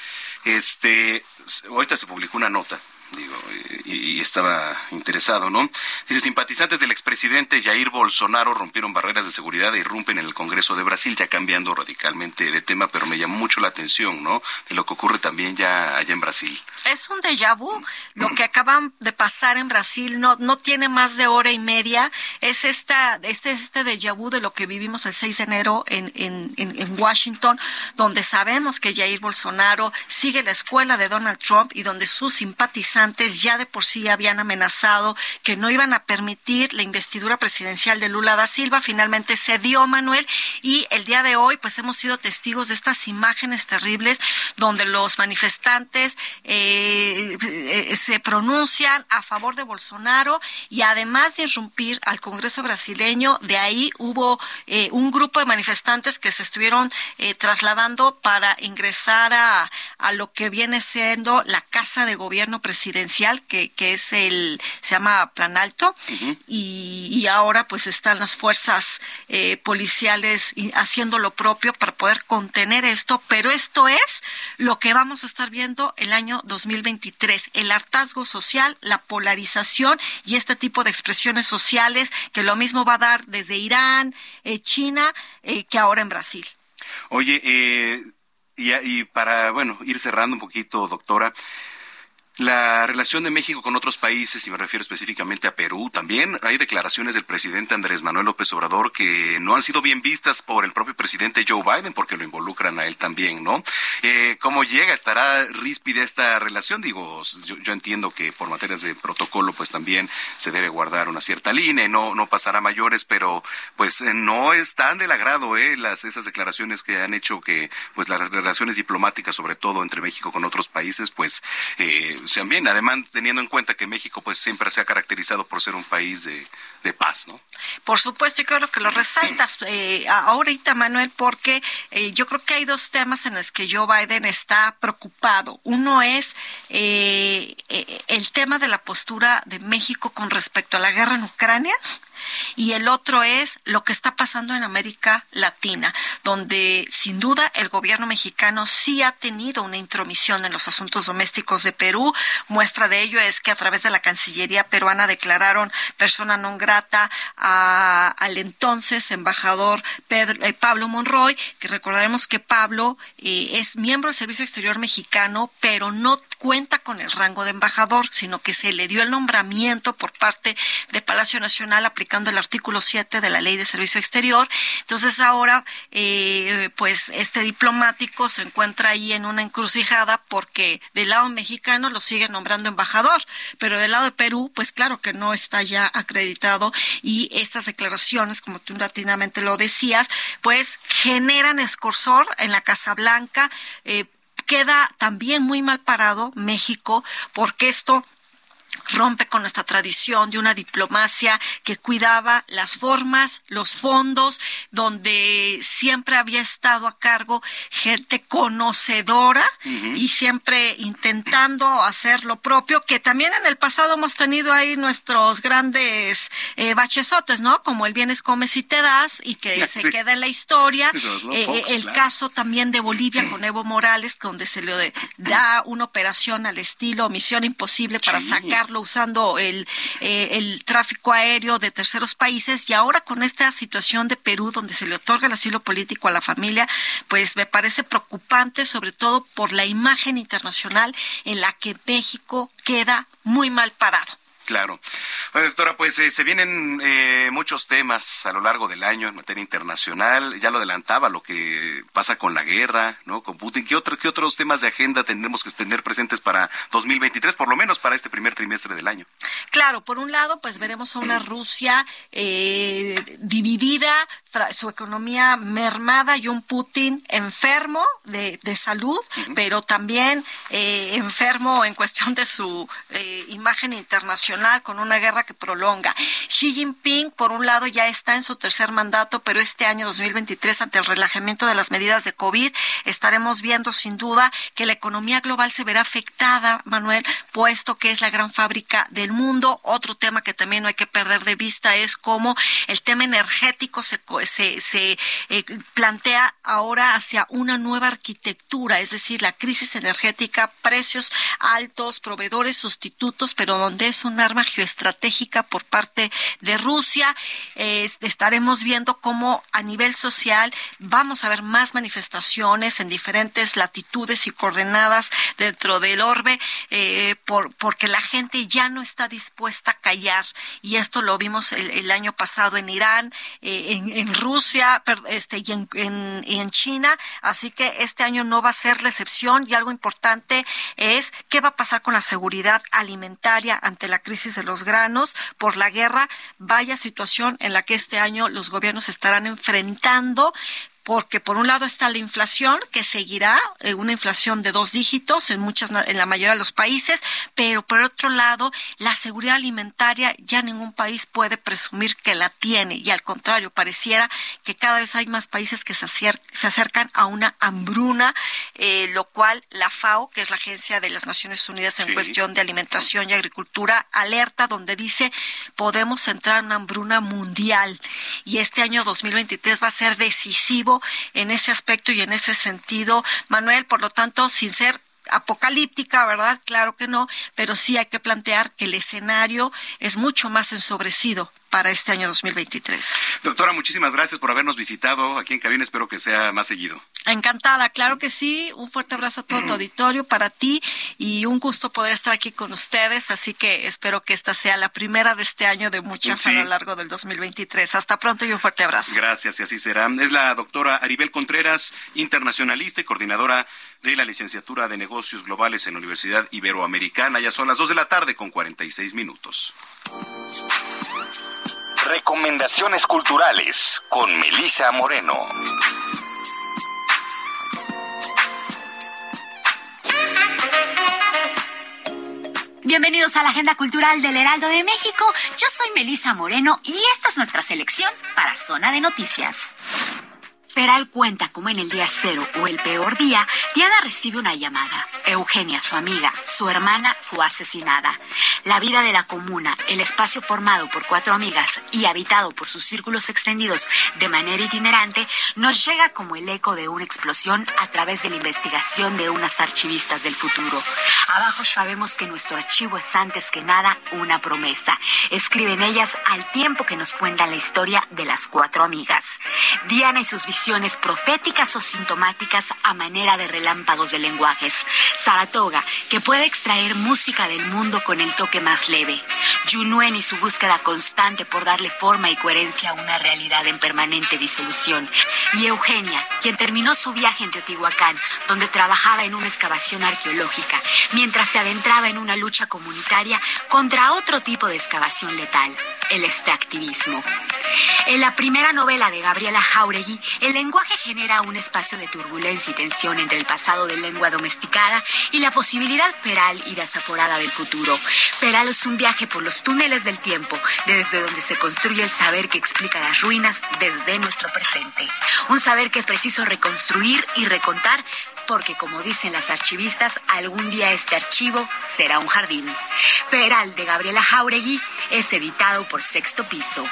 este, ahorita se publicó una nota digo, y, estaba interesado, ¿no? Dice, simpatizantes del expresidente Jair Bolsonaro rompieron barreras de seguridad e irrumpen en el Congreso de Brasil, ya cambiando radicalmente de tema, pero me llamó mucho la atención, ¿no? De lo que ocurre también ya allá en Brasil. Es un déjà vu. Lo que acaban de pasar en Brasil no, no tiene más de hora y media. Es esta, este, este déjà vu de lo que vivimos el 6 de enero en, en, en Washington, donde sabemos que Jair Bolsonaro sigue la escuela de Donald Trump y donde sus simpatizantes ya de por sí habían amenazado que no iban a permitir la investidura presidencial de Lula da Silva. Finalmente se dio, Manuel, y el día de hoy pues hemos sido testigos de estas imágenes terribles donde los manifestantes eh, eh, se pronuncian a favor de Bolsonaro y además de irrumpir al Congreso brasileño, de ahí hubo eh, un grupo de manifestantes que se estuvieron trasladando para ingresar a, a lo que viene siendo la Casa de Gobierno Presidencial que, que es el, se llama Plan Alto, y, y, ahora pues están las fuerzas eh, policiales haciendo lo propio para poder contener esto, pero esto es lo que vamos a estar viendo el año 2023, el hartazgo social, la polarización y este tipo de expresiones sociales que lo mismo va a dar desde Irán, eh, China, eh, que ahora en Brasil. Oye, eh, y, y, para, bueno, ir cerrando un poquito, doctora, la relación de México con otros países, y me refiero específicamente a Perú, también hay declaraciones del presidente Andrés Manuel López Obrador que no han sido bien vistas por el propio presidente Joe Biden porque lo involucran a él también, ¿no? Eh, ¿Cómo llega? ¿Estará ríspida esta relación? Digo, yo, entiendo que por materias de protocolo pues también se debe guardar una cierta línea y no, no pasar a mayores, pero pues eh, no es tan del agrado eh, las, esas declaraciones que han hecho que pues las relaciones diplomáticas, sobre todo entre México con otros países, pues eh, bien, además teniendo en cuenta que México pues siempre se ha caracterizado por ser un país de, paz, ¿no? Por supuesto, yo creo que lo resaltas eh, ahorita, Manuel, porque eh, yo creo que hay dos temas en los que Joe Biden está preocupado. Uno es eh, eh, el tema de la postura de México con respecto a la guerra en Ucrania y el otro es lo que está pasando en América Latina, donde sin duda el gobierno mexicano sí ha tenido una intromisión en los asuntos domésticos de Perú. Muestra de ello es que a través de la Cancillería peruana declararon persona non grata al entonces embajador eh, Pablo Monroy, que recordaremos que Pablo eh, es miembro del Servicio Exterior mexicano, pero no cuenta con el rango de embajador, sino que se le dio el nombramiento por parte de Palacio Nacional aplicando el artículo 7 de la Ley de Servicio Exterior. Entonces ahora, eh, pues este diplomático se encuentra ahí en una encrucijada porque del lado mexicano lo sigue nombrando embajador, pero del lado de Perú, pues claro que no está ya acreditado y estas declaraciones, como tú latinamente lo decías, pues generan escorsor en la Casa Blanca. Eh, queda también muy mal parado México porque esto rompe con nuestra tradición de una diplomacia que cuidaba las formas, los fondos, donde siempre había estado a cargo gente conocedora y siempre intentando hacer lo propio, que también en el pasado hemos tenido ahí nuestros grandes eh, bachesotes, ¿no? Como el vienes, comes y te das y que se queda en la historia. Eh, el caso también de Bolivia con Evo Morales, donde se le da una operación al estilo Misión Imposible para sacar usando el, eh, el tráfico aéreo de terceros países y ahora con esta situación de Perú donde se le otorga el asilo político a la familia, pues me parece preocupante sobre todo por la imagen internacional en la que México queda muy mal parado. Claro. Bueno, doctora, pues eh, se vienen eh, muchos temas a lo largo del año en materia internacional. Ya lo adelantaba lo que pasa con la guerra, ¿no? Con Putin. ¿Qué, otro, qué otros temas de agenda tendremos que tener presentes para 2023, por lo menos para este primer trimestre del año? Claro, por un lado, pues veremos a una Rusia eh, dividida, su economía mermada y un Putin enfermo de, de salud, pero también enfermo en cuestión de su imagen internacional con una guerra que prolonga. Xi Jinping, por un lado, ya está en su tercer mandato, pero este año 2023, ante el relajamiento de las medidas de COVID, estaremos viendo sin duda que la economía global se verá afectada, Manuel, puesto que es la gran fábrica del mundo. Otro tema que también no hay que perder de vista es cómo el tema energético se, se, se eh, plantea ahora hacia una nueva arquitectura, es decir, la crisis energética, precios altos, proveedores sustitutos, pero donde es una geoestratégica por parte de Rusia. estaremos viendo cómo a nivel social vamos a ver más manifestaciones en diferentes latitudes y coordenadas dentro del orbe, eh, por, porque la gente ya no está dispuesta a callar. Y esto lo vimos el, año pasado en Irán, eh, en, Rusia este, y en, en China. Así que este año no va a ser la excepción. Y algo importante es qué va a pasar con la seguridad alimentaria ante la crisis de los granos por la guerra, vaya situación en la que este año los gobiernos estarán enfrentando porque por un lado está la inflación que seguirá eh, una inflación de dos dígitos en muchas en la mayoría de los países, pero por otro lado la seguridad alimentaria ya ningún país puede presumir que la tiene y al contrario pareciera que cada vez hay más países que se, se acercan a una hambruna, eh, lo cual la FAO, que es la agencia de las Naciones Unidas en cuestión de alimentación y agricultura, alerta donde dice podemos entrar en una hambruna mundial y este año 2023 va a ser decisivo en ese aspecto y en ese sentido, Manuel. Por lo tanto, sin ser apocalíptica, ¿verdad? Claro que no, pero sí hay que plantear que el escenario es mucho más ensobrecido para este año 2023. Doctora, muchísimas gracias por habernos visitado aquí en cabina. Espero que sea más seguido. Encantada, claro que sí. Un fuerte abrazo a todo tu auditorio, para ti y un gusto poder estar aquí con ustedes. Así que espero que esta sea la primera de este año de muchas a lo largo del 2023. Hasta pronto y un fuerte abrazo. Gracias y así será. Es la doctora Aribel Contreras, internacionalista y coordinadora de la licenciatura de negocios globales en la Universidad Iberoamericana. Ya son las dos de la tarde con 46 minutos. Recomendaciones culturales con Melisa Moreno. Bienvenidos a la Agenda Cultural del Heraldo de México. Yo soy Melisa Moreno y esta es nuestra selección para Zona de Noticias. Peral cuenta como en el día cero o el peor día, Diana recibe una llamada. Eugenia, su amiga, su hermana, fue asesinada. La vida de la comuna, el espacio formado por cuatro amigas y habitado por sus círculos extendidos de manera itinerante, nos llega como el eco de una explosión a través de la investigación de unas archivistas del futuro. Abajo sabemos que nuestro archivo es antes que nada una promesa. Escriben ellas al tiempo que nos cuenta la historia de las cuatro amigas. Diana y sus visiones proféticas o sintomáticas a manera de relámpagos de lenguajes. Saratoga, que puede extraer música del mundo con el toque más leve. Yunuen y su búsqueda constante por darle forma y coherencia a una realidad en permanente disolución. Y Eugenia, quien terminó su viaje en Teotihuacán, donde trabajaba en una excavación arqueológica, mientras se adentraba en una lucha comunitaria contra otro tipo de excavación letal, el extractivismo. En la primera novela de Gabriela Jauregui, el lenguaje genera un espacio de turbulencia y tensión entre el pasado de lengua domesticada y la posibilidad feral y desaforada del futuro. Feral es un viaje por los túneles del tiempo, desde donde se construye el saber que explica las ruinas desde nuestro presente. Un saber que es preciso reconstruir y recontar porque como dicen las archivistas, algún día este archivo será un jardín. Feral de Gabriela Jauregui es editado por Sexto Piso.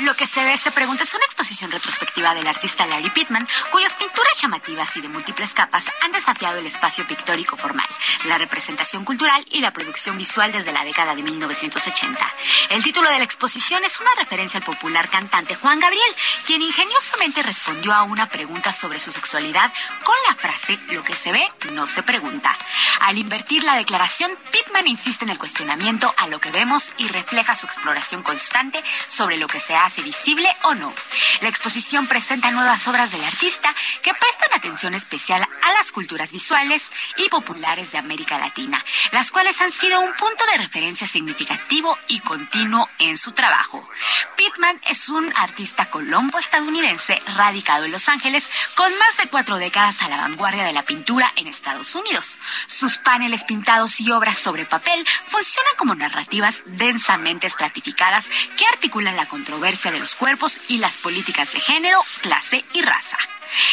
Lo que se ve se pregunta es una exposición retrospectiva del artista Larry Pittman, cuyas pinturas llamativas y de múltiples capas han desafiado el espacio pictórico formal, la representación cultural y la producción visual desde la década de 1980. El título de la exposición es una referencia al popular cantante Juan Gabriel, quien ingeniosamente respondió a una pregunta sobre su sexualidad con la frase lo que se ve no se pregunta. Al invertir la declaración, Pittman insiste en el cuestionamiento a lo que vemos y refleja su exploración constante sobre lo que se visible o no. La exposición presenta nuevas obras del artista que prestan atención especial a las culturas visuales y populares de América Latina, las cuales han sido un punto de referencia significativo y continuo en su trabajo. Pittman es un artista colombo-estadounidense radicado en Los Ángeles con más de cuatro décadas a la vanguardia de la pintura en Estados Unidos. Sus paneles pintados y obras sobre papel funcionan como narrativas densamente estratificadas que articulan la controversia de los cuerpos y las políticas de género, clase y raza.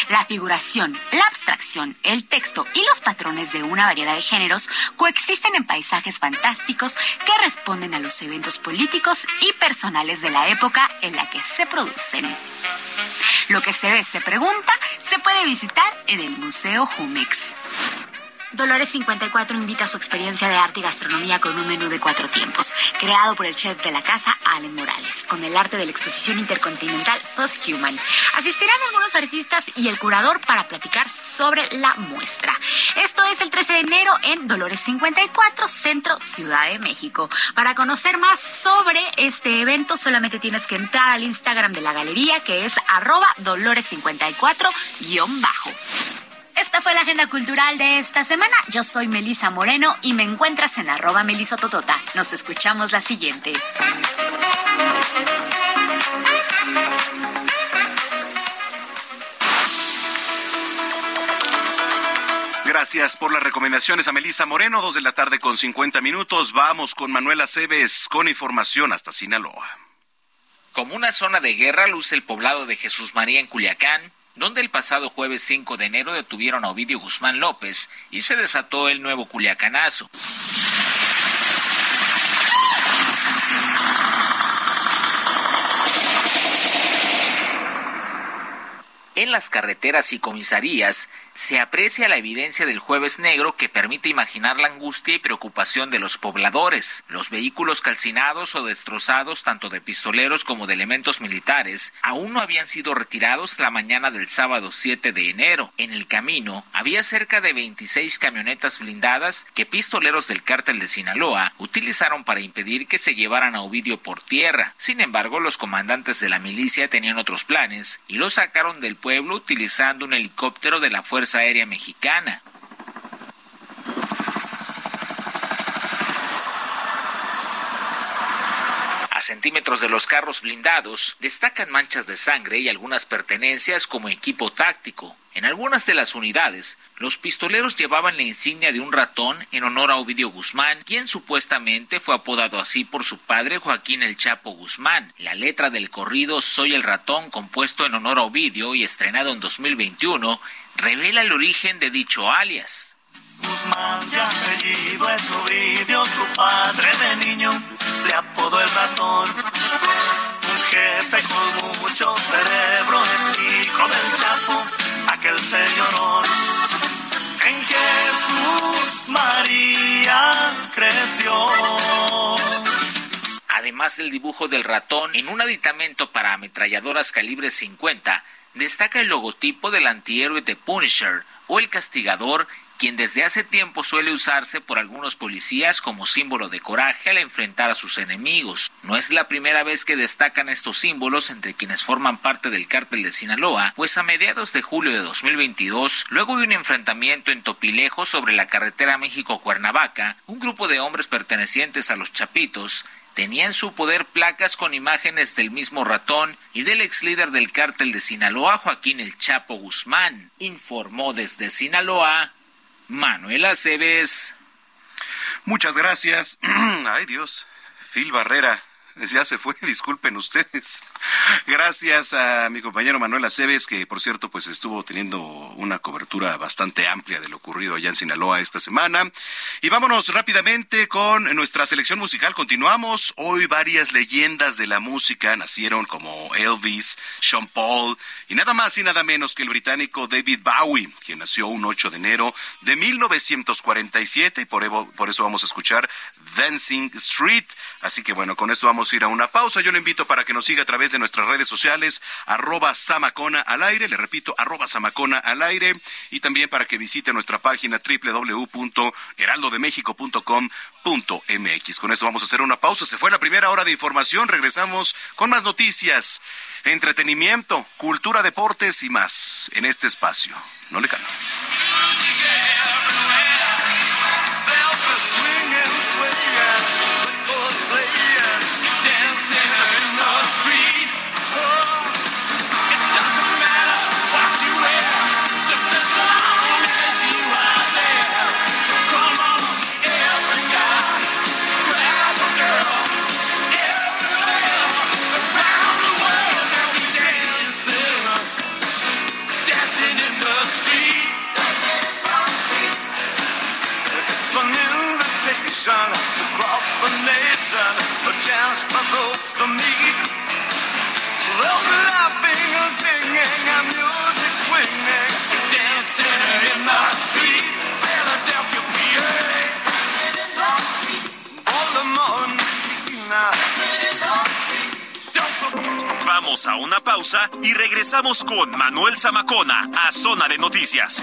La figuración, la abstracción, el texto y los patrones de una variedad de géneros coexisten en paisajes fantásticos que responden a los eventos políticos y personales de la época en la que se producen. Lo que se ve, se pregunta, se puede visitar en el Museo Jumex. Dolores 54 invita a su experiencia de arte y gastronomía con un menú de cuatro tiempos, creado por el chef de la casa, Allen Morales, con el arte de la exposición intercontinental Posthuman. Asistirán algunos artistas y el curador para platicar sobre la muestra. Esto es el 13 de enero en Dolores 54, Centro, Ciudad de México. Para conocer más sobre este evento, solamente tienes que entrar al Instagram de la galería, que es arroba dolores54-bajo. Esta fue la agenda cultural de esta semana. Yo soy Melisa Moreno y me encuentras en arroba melisototota. Nos escuchamos la siguiente. Gracias por las recomendaciones a Melisa Moreno, dos de la tarde con 50 minutos. Vamos con Manuela Cebes con información hasta Sinaloa. Como una zona de guerra luce el poblado de Jesús María en Culiacán, donde el pasado jueves 5 de enero detuvieron a Ovidio Guzmán López y se desató el nuevo culiacanazo. En las carreteras y comisarías se aprecia la evidencia del jueves negro que permite imaginar la angustia y preocupación de los pobladores. Los vehículos calcinados o destrozados tanto de pistoleros como de elementos militares aún no habían sido retirados la mañana del sábado 7 de enero. En el camino había cerca de 26 camionetas blindadas que pistoleros del cártel de Sinaloa utilizaron para impedir que se llevaran a Ovidio por tierra. Sin embargo, los comandantes de la milicia tenían otros planes y lo sacaron del pueblo utilizando un helicóptero de la Aérea Mexicana. A centímetros de los carros blindados destacan manchas de sangre y algunas pertenencias como equipo táctico. En algunas de las unidades, los pistoleros llevaban la insignia de un ratón en honor a Ovidio Guzmán, quien supuestamente fue apodado así por su padre Joaquín el Chapo Guzmán. La letra del corrido Soy el ratón, compuesto en honor a Ovidio y estrenado en 2021, revela el origen de dicho alias. Guzmán, ya apellido es Ovidio, su padre de niño le apodó el ratón. Un jefe con mucho cerebro es hijo del Chapo, aquel señorón. En Jesús María creció. Además del dibujo del ratón en un aditamento para ametralladoras calibre 50, destaca el logotipo del antihéroe de Punisher o el castigador, quien desde hace tiempo suele usarse por algunos policías como símbolo de coraje al enfrentar a sus enemigos. No es la primera vez que destacan estos símbolos entre quienes forman parte del cártel de Sinaloa, pues a mediados de julio de 2022, luego de un enfrentamiento en Topilejo sobre la carretera México-Cuernavaca, un grupo de hombres pertenecientes a los Chapitos tenía en su poder placas con imágenes del mismo ratón y del ex líder del cártel de Sinaloa, Joaquín El Chapo Guzmán, informó desde Sinaloa Manuel Aceves. Muchas gracias. Ay Dios, Phil Barrera ya se fue, disculpen ustedes. Gracias a mi compañero Manuel Aceves, que por cierto, pues estuvo teniendo una cobertura bastante amplia de lo ocurrido allá en Sinaloa esta semana. Y vámonos rápidamente con nuestra selección musical. Continuamos. Hoy varias leyendas de la música nacieron como Elvis, Sean Paul y nada más y nada menos que el británico David Bowie, quien nació un 8 de enero de 1947 y por, por eso vamos a escuchar Dancing Street. Así que bueno, con esto vamos a ir a una pausa. Yo le invito para que nos siga a través de nuestras redes sociales, arroba Samacona al aire, le repito, arroba Samacona al aire, y también para que visite nuestra página www.heraldodemexico.com.mx. Con esto vamos a hacer una pausa. Se fue la primera hora de información. Regresamos con más noticias, entretenimiento, cultura, deportes y más en este espacio. No le Vamos a una pausa y regresamos con Manuel Zamacona a Zona de Noticias.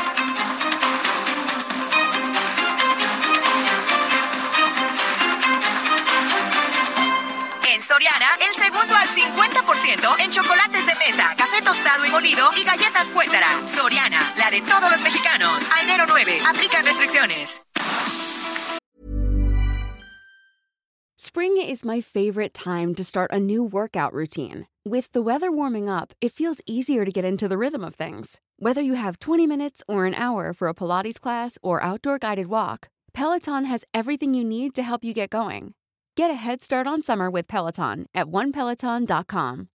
Soriana, el segundo al 50% en chocolates de mesa, café tostado y molido y galletas cuétara. Soriana, la de todos los mexicanos. A enero 9, aplican restricciones. Spring is my favorite time to start a new workout routine. With the weather warming up, it feels easier to get into the rhythm of things. Whether you have 20 minutes or an hour for a Pilates class or outdoor guided walk, Peloton has everything you need to help you get going. Get a head start on summer with Peloton at onepeloton.com.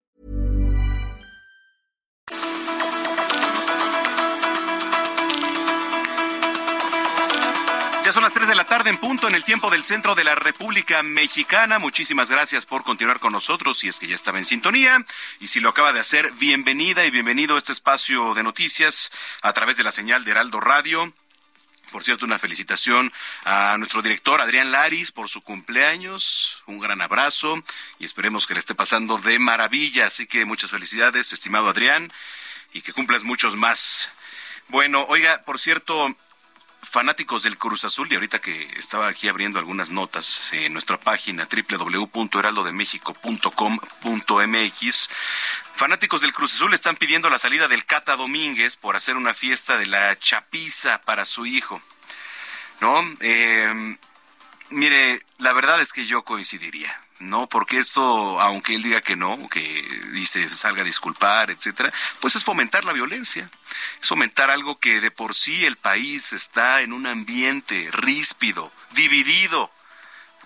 Ya son las 3 de la tarde en punto en el tiempo del centro de la República Mexicana. Muchísimas gracias por continuar con nosotros si es que ya estaba en sintonía. Y si lo acaba de hacer, bienvenida y bienvenido a este espacio de noticias a través de la señal de Heraldo Radio. Por cierto, una felicitación a nuestro director Adrián Laris por su cumpleaños. Un gran abrazo y esperemos que le esté pasando de maravilla. Así que muchas felicidades, estimado Adrián, y que cumplas muchos más. Bueno, oiga, por cierto, fanáticos del Cruz Azul, y ahorita que estaba aquí abriendo algunas notas en nuestra página www.heraldodemexico.com.mx, fanáticos del Cruz Azul están pidiendo la salida del Cata Domínguez por hacer una fiesta de la chapiza para su hijo. ¿No? Eh, mire, la verdad es que yo coincidiría. No, porque esto, aunque él diga que no, que dice salga a disculpar, etcétera, pues es fomentar la violencia, es fomentar algo que de por sí el país está en un ambiente ríspido, dividido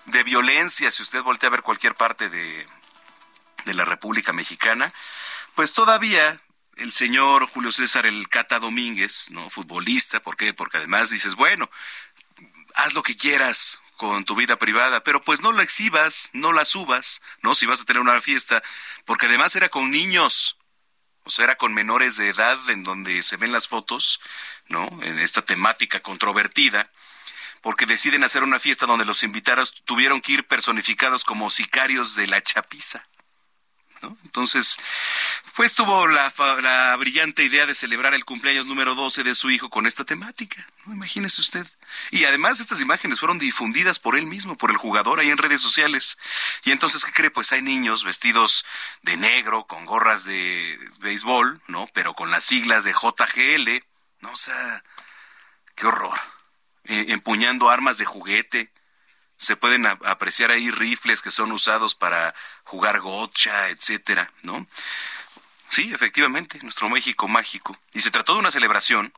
de violencia, si usted voltea a ver cualquier parte de, de la República Mexicana, pues todavía el señor Julio César El Cata Domínguez, ¿no? Futbolista, ¿por qué? Porque además dices, bueno, haz lo que quieras con tu vida privada, pero pues no la exhibas, no la subas, ¿no? Si vas a tener una fiesta, porque además era con niños, o sea, era con menores de edad en donde se ven las fotos, ¿no? En esta temática controvertida, porque deciden hacer una fiesta donde los invitados tuvieron que ir personificados como sicarios de la chapiza. ¿no? Entonces, pues tuvo la, la, brillante idea de celebrar el cumpleaños número 12 de su hijo con esta temática, ¿no? Imagínese usted. Y además estas imágenes fueron difundidas por él mismo, por el jugador ahí en redes sociales. Y entonces, ¿qué cree? Pues hay niños vestidos de negro, con gorras de béisbol, ¿no? Pero con las siglas de JGL, ¿no? O sea, qué horror. Eh, empuñando armas de juguete. Se pueden apreciar ahí rifles que son usados para jugar gotcha, etcétera, ¿no? Sí, efectivamente, nuestro México mágico. Y se trató de una celebración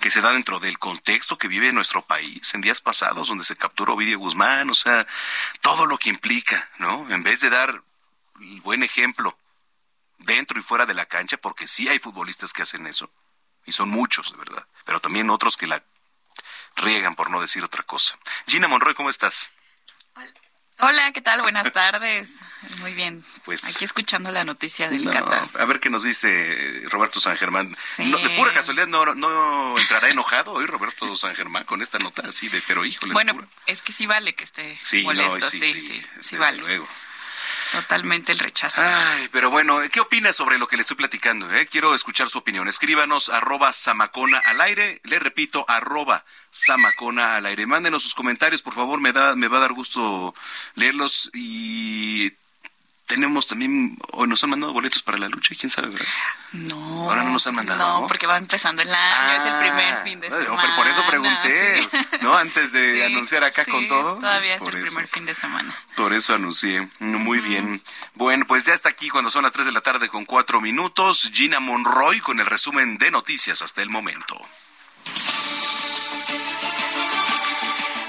que se da dentro del contexto que vive nuestro país en días pasados, donde se capturó Ovidio Guzmán, o sea, todo lo que implica, ¿no? En vez de dar el buen ejemplo dentro y fuera de la cancha, porque sí hay futbolistas que hacen eso, y son muchos, de verdad, pero también otros que la riegan, por no decir otra cosa. Gina Monroy, ¿cómo estás? Hola, ¿qué tal? Buenas tardes. Muy bien. Pues aquí escuchando la noticia del Qatar. A ver qué nos dice Roberto San Germán. de pura casualidad no, no entrará enojado hoy Roberto San Germán con esta nota así de pero híjole. Bueno, es que sí vale que esté molesto, sí, sí, sí, sí, vale. Luego. Totalmente el rechazo. Ay, pero bueno, ¿qué opinas sobre lo que le estoy platicando? Eh? Quiero escuchar su opinión. Escríbanos arroba samacona al aire. Le repito, arroba samacona al aire. Mándenos sus comentarios, por favor. Me, da, me va a dar gusto leerlos y tenemos también, hoy nos han mandado boletos para la lucha, quién sabe, ¿verdad? No. Ahora no nos han mandado. No, porque va empezando el año, es el ah, primer fin de semana. por eso pregunté, ¿no? Antes de anunciar acá con todo. Todavía es el primer fin de semana. Por eso anuncié. Muy bien. Bueno, pues ya está aquí cuando son las 3 de la tarde con 4 minutos. Gina Monroy con el resumen de noticias hasta el momento.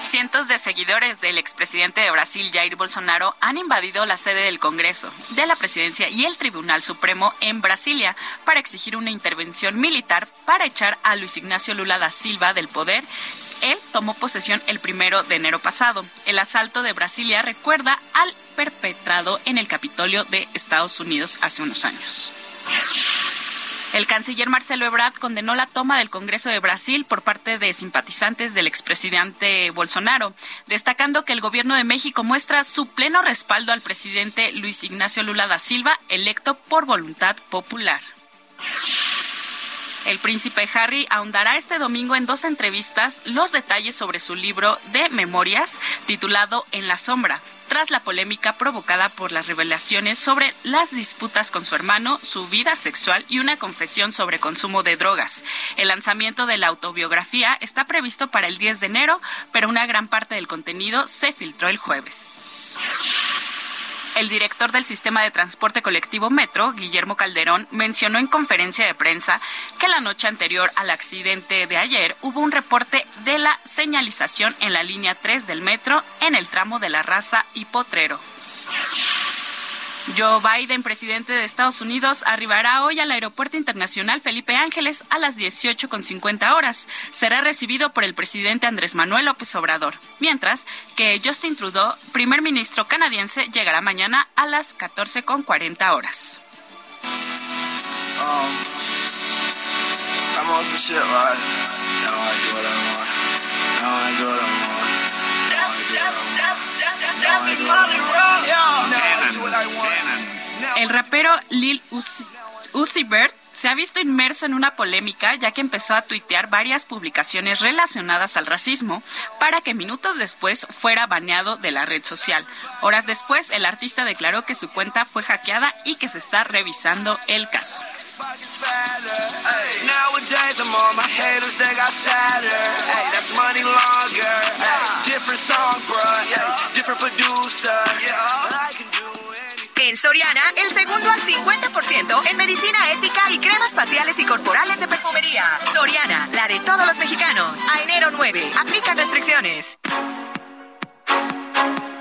Cientos de seguidores del expresidente de Brasil, Jair Bolsonaro, han invadido la sede del Congreso, de la Presidencia y el Tribunal Supremo en Brasilia para exigir una intervención militar para echar a Luis Ignacio Lula da Silva del poder él tomó posesión el primero de enero pasado. El asalto de Brasilia recuerda al perpetrado en el Capitolio de Estados Unidos hace unos años. El canciller Marcelo Ebrard condenó la toma del Congreso de Brasil por parte de simpatizantes del expresidente Bolsonaro, destacando que el gobierno de México muestra su pleno respaldo al presidente Luis Ignacio Lula da Silva, electo por voluntad popular. El príncipe Harry ahondará este domingo en dos entrevistas los detalles sobre su libro de memorias titulado En la sombra, tras la polémica provocada por las revelaciones sobre las disputas con su hermano, su vida sexual y una confesión sobre consumo de drogas. El lanzamiento de la autobiografía está previsto para el 10 de enero, pero una gran parte del contenido se filtró el jueves. El director del sistema de transporte colectivo Metro, Guillermo Calderón, mencionó en conferencia de prensa que la noche anterior al accidente de ayer hubo un reporte de la señalización en la línea 3 del metro en el tramo de la raza y Potrero. Joe Biden, presidente de Estados Unidos, arribará hoy al Aeropuerto Internacional Felipe Ángeles a las 18.50 horas. Será recibido por el presidente Andrés Manuel López Obrador, mientras que Justin Trudeau, primer ministro canadiense, llegará mañana a las 14.40 horas. El rapero Lil Uzi Vert se ha visto inmerso en una polémica ya que empezó a tuitear varias publicaciones relacionadas al racismo para que minutos después fuera baneado de la red social. Horas después, el artista declaró que su cuenta fue hackeada y que se está revisando el caso. En Soriana, el segundo al 50% en medicina ética y cremas faciales y corporales de perfumería. Soriana, la de todos los mexicanos. A enero 9, aplica restricciones.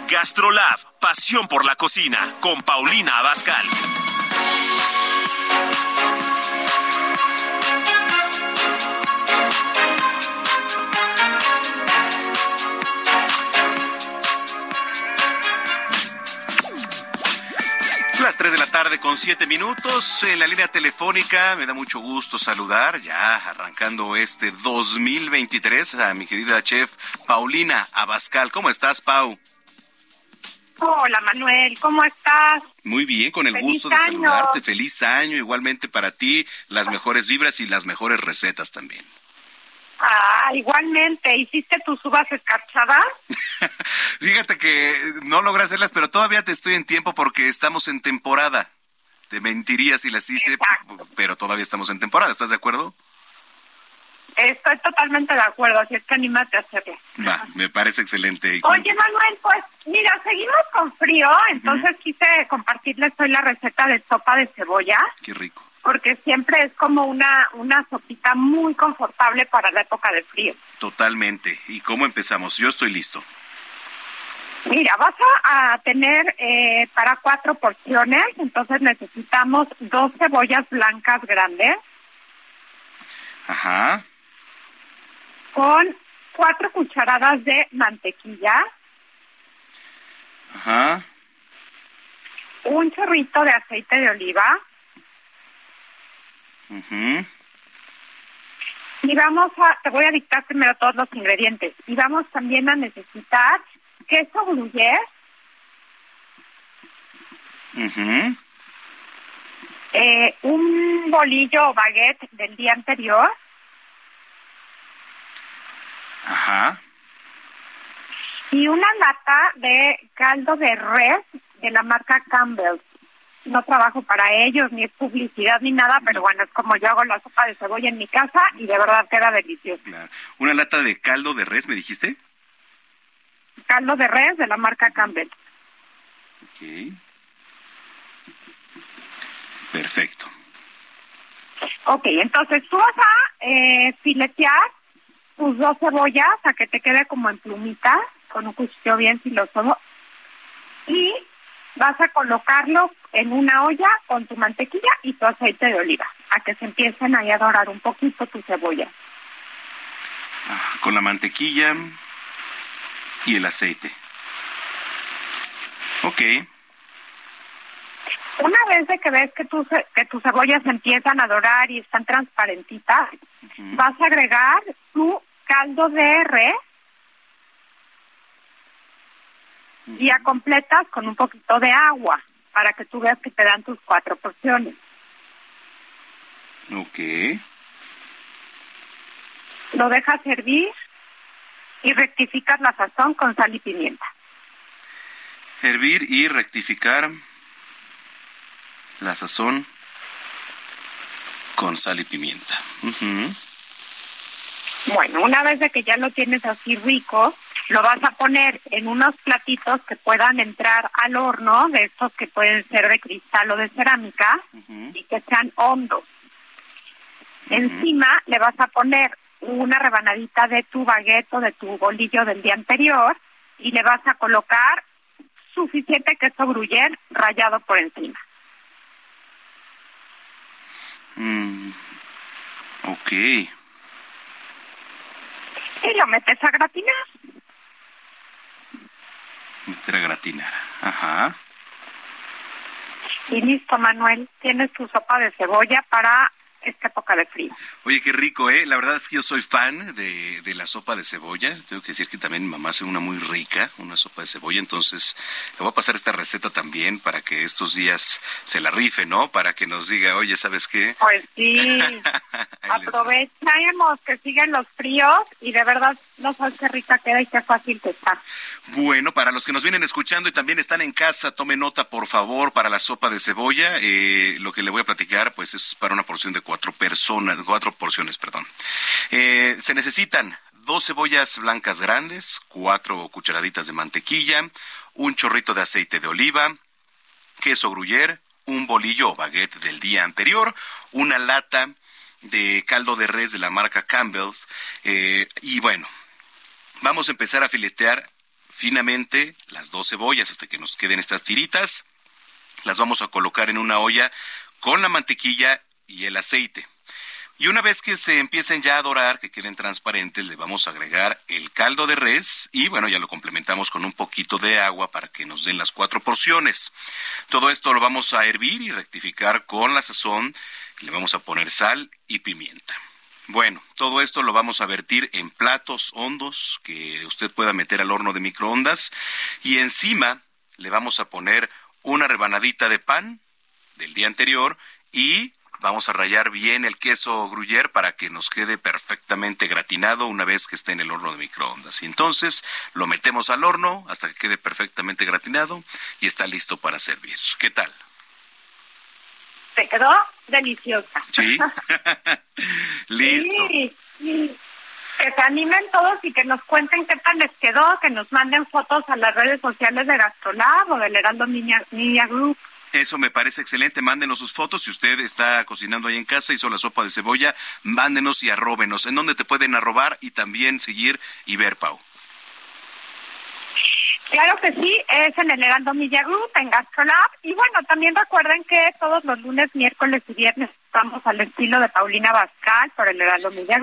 Gastrolab, pasión por la cocina, con Paulina Abascal. Las 3 de la tarde con 7 minutos en la línea telefónica. Me da mucho gusto saludar ya arrancando este 2023 a mi querida chef Paulina Abascal. ¿Cómo estás, Pau? Hola Manuel, ¿cómo estás? Muy bien, con el gusto de saludarte. Feliz año, igualmente para ti, las mejores vibras y las mejores recetas también. Ah, igualmente, ¿hiciste tus uvas escarchadas? Fíjate que no logré hacerlas, pero todavía te estoy en tiempo porque estamos en temporada. Te mentiría si las hice, pero todavía estamos en temporada, ¿estás de acuerdo? Estoy totalmente de acuerdo, así es que anímate a hacerlo. Va, me parece excelente. Oye, Manuel, pues mira, seguimos con frío, entonces quise compartirles hoy la receta de sopa de cebolla. Qué rico. Porque siempre es como una, una sopita muy confortable para la época de frío. Totalmente. ¿Y cómo empezamos? Yo estoy listo. Mira, vas a, tener eh, para cuatro porciones, entonces necesitamos dos cebollas blancas grandes. Ajá con cuatro cucharadas de mantequilla. Ajá. Un chorrito de aceite de oliva. Y vamos a, te voy a dictar primero todos los ingredientes. Y vamos también a necesitar queso gruyère. eh, un bolillo o baguette del día anterior. Ajá. Y una lata de caldo de res de la marca Campbell. No trabajo para ellos, ni es publicidad ni nada, pero bueno, es como yo hago la sopa de cebolla en mi casa y de verdad queda delicioso. ¿Una lata de caldo de res, me dijiste? Caldo de res de la marca Campbell. Ok. Perfecto. Ok, entonces tú vas a eh, filetear tus dos cebollas a que te quede como en plumita, con un cuchillo bien filoso. Y vas a colocarlo en una olla con tu mantequilla y tu aceite de oliva, a que se empiecen ahí a dorar un poquito tu cebolla. Ah, con la mantequilla y el aceite. Ok. Una vez de que ves que, tu, que tus cebollas empiezan a dorar y están transparentitas, vas a agregar tu caldo de res ya completas con un poquito de agua para que tú veas que te dan tus cuatro porciones. Ok. Lo dejas servir y rectificas la sazón con sal y pimienta. Hervir y rectificar la sazón con sal y pimienta. Bueno, una vez de que ya lo tienes así rico, lo vas a poner en unos platitos que puedan entrar al horno, de estos que pueden ser de cristal o de cerámica, y que sean hondos. Encima le vas a poner una rebanadita de tu baguette o de tu bolillo del día anterior y le vas a colocar suficiente queso gruyère rallado por encima. Mm. Ok y lo metes a gratinar. Meter gratinar, ajá. Y listo, Manuel, tienes tu sopa de cebolla para esta época de frío. Oye, qué rico, ¿eh? La verdad es que yo soy fan de, de, la sopa de cebolla. Tengo que decir que también mi mamá hace una muy rica, una sopa de cebolla. Entonces, le voy a pasar esta receta también para que estos días se la rife, ¿no? Para que nos diga, oye, ¿sabes qué? Pues sí. Aprovechemos que siguen los fríos y de verdad no sabes qué rica queda y qué fácil que está. Bueno, para los que nos vienen escuchando y también están en casa, tome nota, por favor, para la sopa de cebolla. Eh, lo que le voy a platicar, pues es para una porción de cuatro personas, cuatro porciones, perdón. Eh, se necesitan dos cebollas blancas grandes, cuatro cucharaditas de mantequilla, un chorrito de aceite de oliva, queso gruyère, un bolillo o baguette del día anterior, una lata de caldo de res de la marca Campbell's eh, y bueno, vamos a empezar a filetear finamente las dos cebollas hasta que nos queden estas tiritas. Las vamos a colocar en una olla con la mantequilla y el aceite. Y una vez que se empiecen ya a dorar, que queden transparentes, le vamos a agregar el caldo de res y bueno, ya lo complementamos con un poquito de agua para que nos den las cuatro porciones. Todo esto lo vamos a hervir y rectificar con la sazón. Le vamos a poner sal y pimienta. Bueno, todo esto lo vamos a vertir en platos hondos que usted pueda meter al horno de microondas y encima le vamos a poner una rebanadita de pan del día anterior y vamos a rayar bien el queso gruyere para que nos quede perfectamente gratinado una vez que esté en el horno de microondas. Y entonces lo metemos al horno hasta que quede perfectamente gratinado y está listo para servir. ¿Qué tal? Se quedó deliciosa. Sí. listo. Que se animen todos y que nos cuenten qué tal les quedó, que nos manden fotos a las redes sociales de Gastrolab o del Heraldo Media Group. Eso me parece excelente. Mándenos sus fotos. Si usted está cocinando ahí en casa, hizo la sopa de cebolla, mándenos y arróbenos. ¿En dónde te pueden arrobar y también seguir y ver, Pau? Claro que sí, es en el Heraldo Media en Gastrolab. Y bueno, también recuerden que todos los lunes, miércoles y viernes estamos al estilo de Paulina Bascal por el Heraldo Media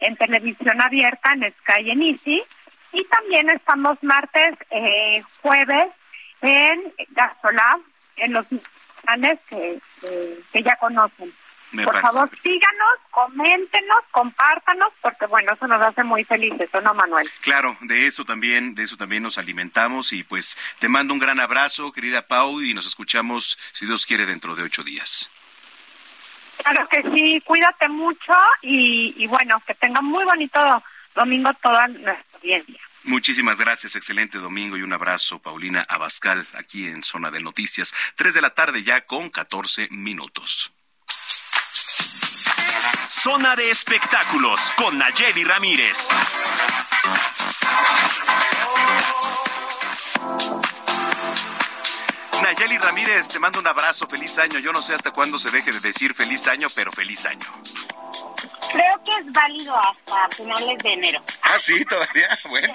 en televisión abierta, en Sky en Easy. Y también estamos martes, eh, jueves en Gastrolab en los canales que, que, ya conocen. Por favor, síganos, coméntenos, compártanos, porque bueno, eso nos hace muy felices, ¿o no, Manuel? Claro, de eso también, de eso también nos alimentamos y pues te mando un gran abrazo, querida Pau, y nos escuchamos, si Dios quiere, dentro de ocho días. Claro que sí, cuídate mucho y, y bueno, que tengan muy bonito domingo toda nuestra audiencia. Muchísimas gracias, excelente domingo y un abrazo, Paulina Abascal, aquí en Zona de Noticias. Tres de la tarde ya con 14 minutos. Zona de espectáculos con Nayeli Ramírez. Nayeli Ramírez, te mando un abrazo, feliz año. Yo no sé hasta cuándo se deje de decir feliz año, pero feliz año. Creo que es válido hasta finales de enero. Ah, sí, todavía, bueno.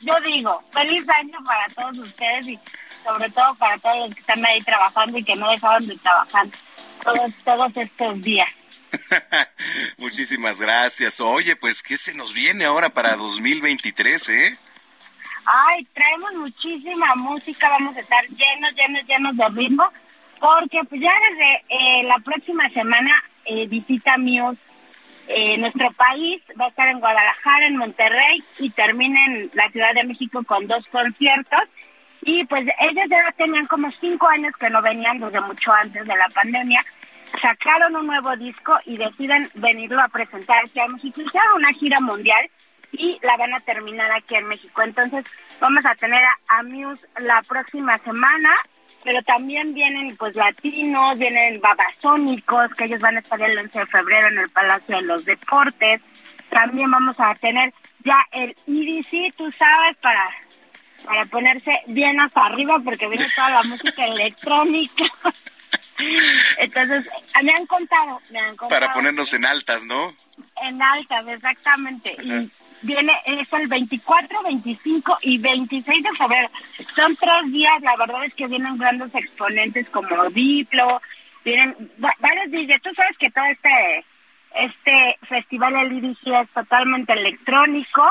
Yo digo, feliz año para todos ustedes y sobre todo para todos los que están ahí trabajando y que no dejaron de trabajar todos, todos estos días. Muchísimas gracias. Oye, pues, ¿qué se nos viene ahora para 2023, eh? Ay, traemos muchísima música, vamos a estar llenos, llenos, llenos de ritmo, porque pues ya desde eh, la próxima semana eh, visita Muse eh, nuestro país va a estar en Guadalajara, en Monterrey y termina en la Ciudad de México con dos conciertos. Y pues ellos ya tenían como cinco años que no venían desde mucho antes de la pandemia. Sacaron un nuevo disco y deciden venirlo a presentar aquí a México. Hicieron una gira mundial y la van a terminar aquí en México. Entonces vamos a tener a, a Muse la próxima semana pero también vienen pues latinos, vienen babasónicos, que ellos van a estar el 11 de febrero en el Palacio de los Deportes. También vamos a tener ya el EDC, tú sabes, para, para ponerse bien hasta arriba porque viene toda la música electrónica. Entonces, me han contado, me han contado. Para ponernos en altas, ¿no? En altas, exactamente. Y viene, es el 24, 25 y 26 de febrero. Son tres días, la verdad es que vienen grandes exponentes como Diplo, vienen varios días. Tú sabes que todo este este festival del IDC es totalmente electrónico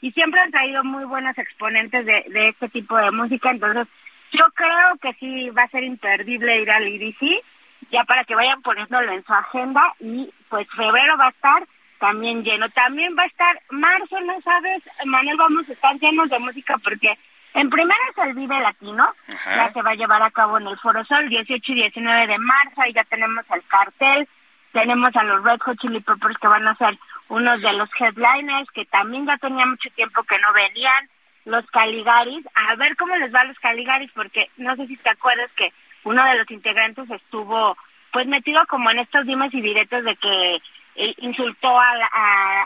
y siempre han traído muy buenos exponentes de, de este tipo de música, entonces yo creo que sí va a ser imperdible ir al IDC, ya para que vayan poniéndolo en su agenda y pues febrero va a estar también lleno. También va a estar marzo, ¿no sabes? Manuel, vamos a estar llenos de música porque en primera es el Vive Latino, ya se va a llevar a cabo en el Foro Sol, 18 y 19 de marzo, y ya tenemos el cartel, tenemos a los Red Hot Chili Peppers que van a ser unos de los headliners, que también ya tenía mucho tiempo que no venían, los Caligaris, a ver cómo les va a los Caligaris, porque no sé si te acuerdas que uno de los integrantes estuvo pues metido como en estos dimes y diretos de que eh, insultó a,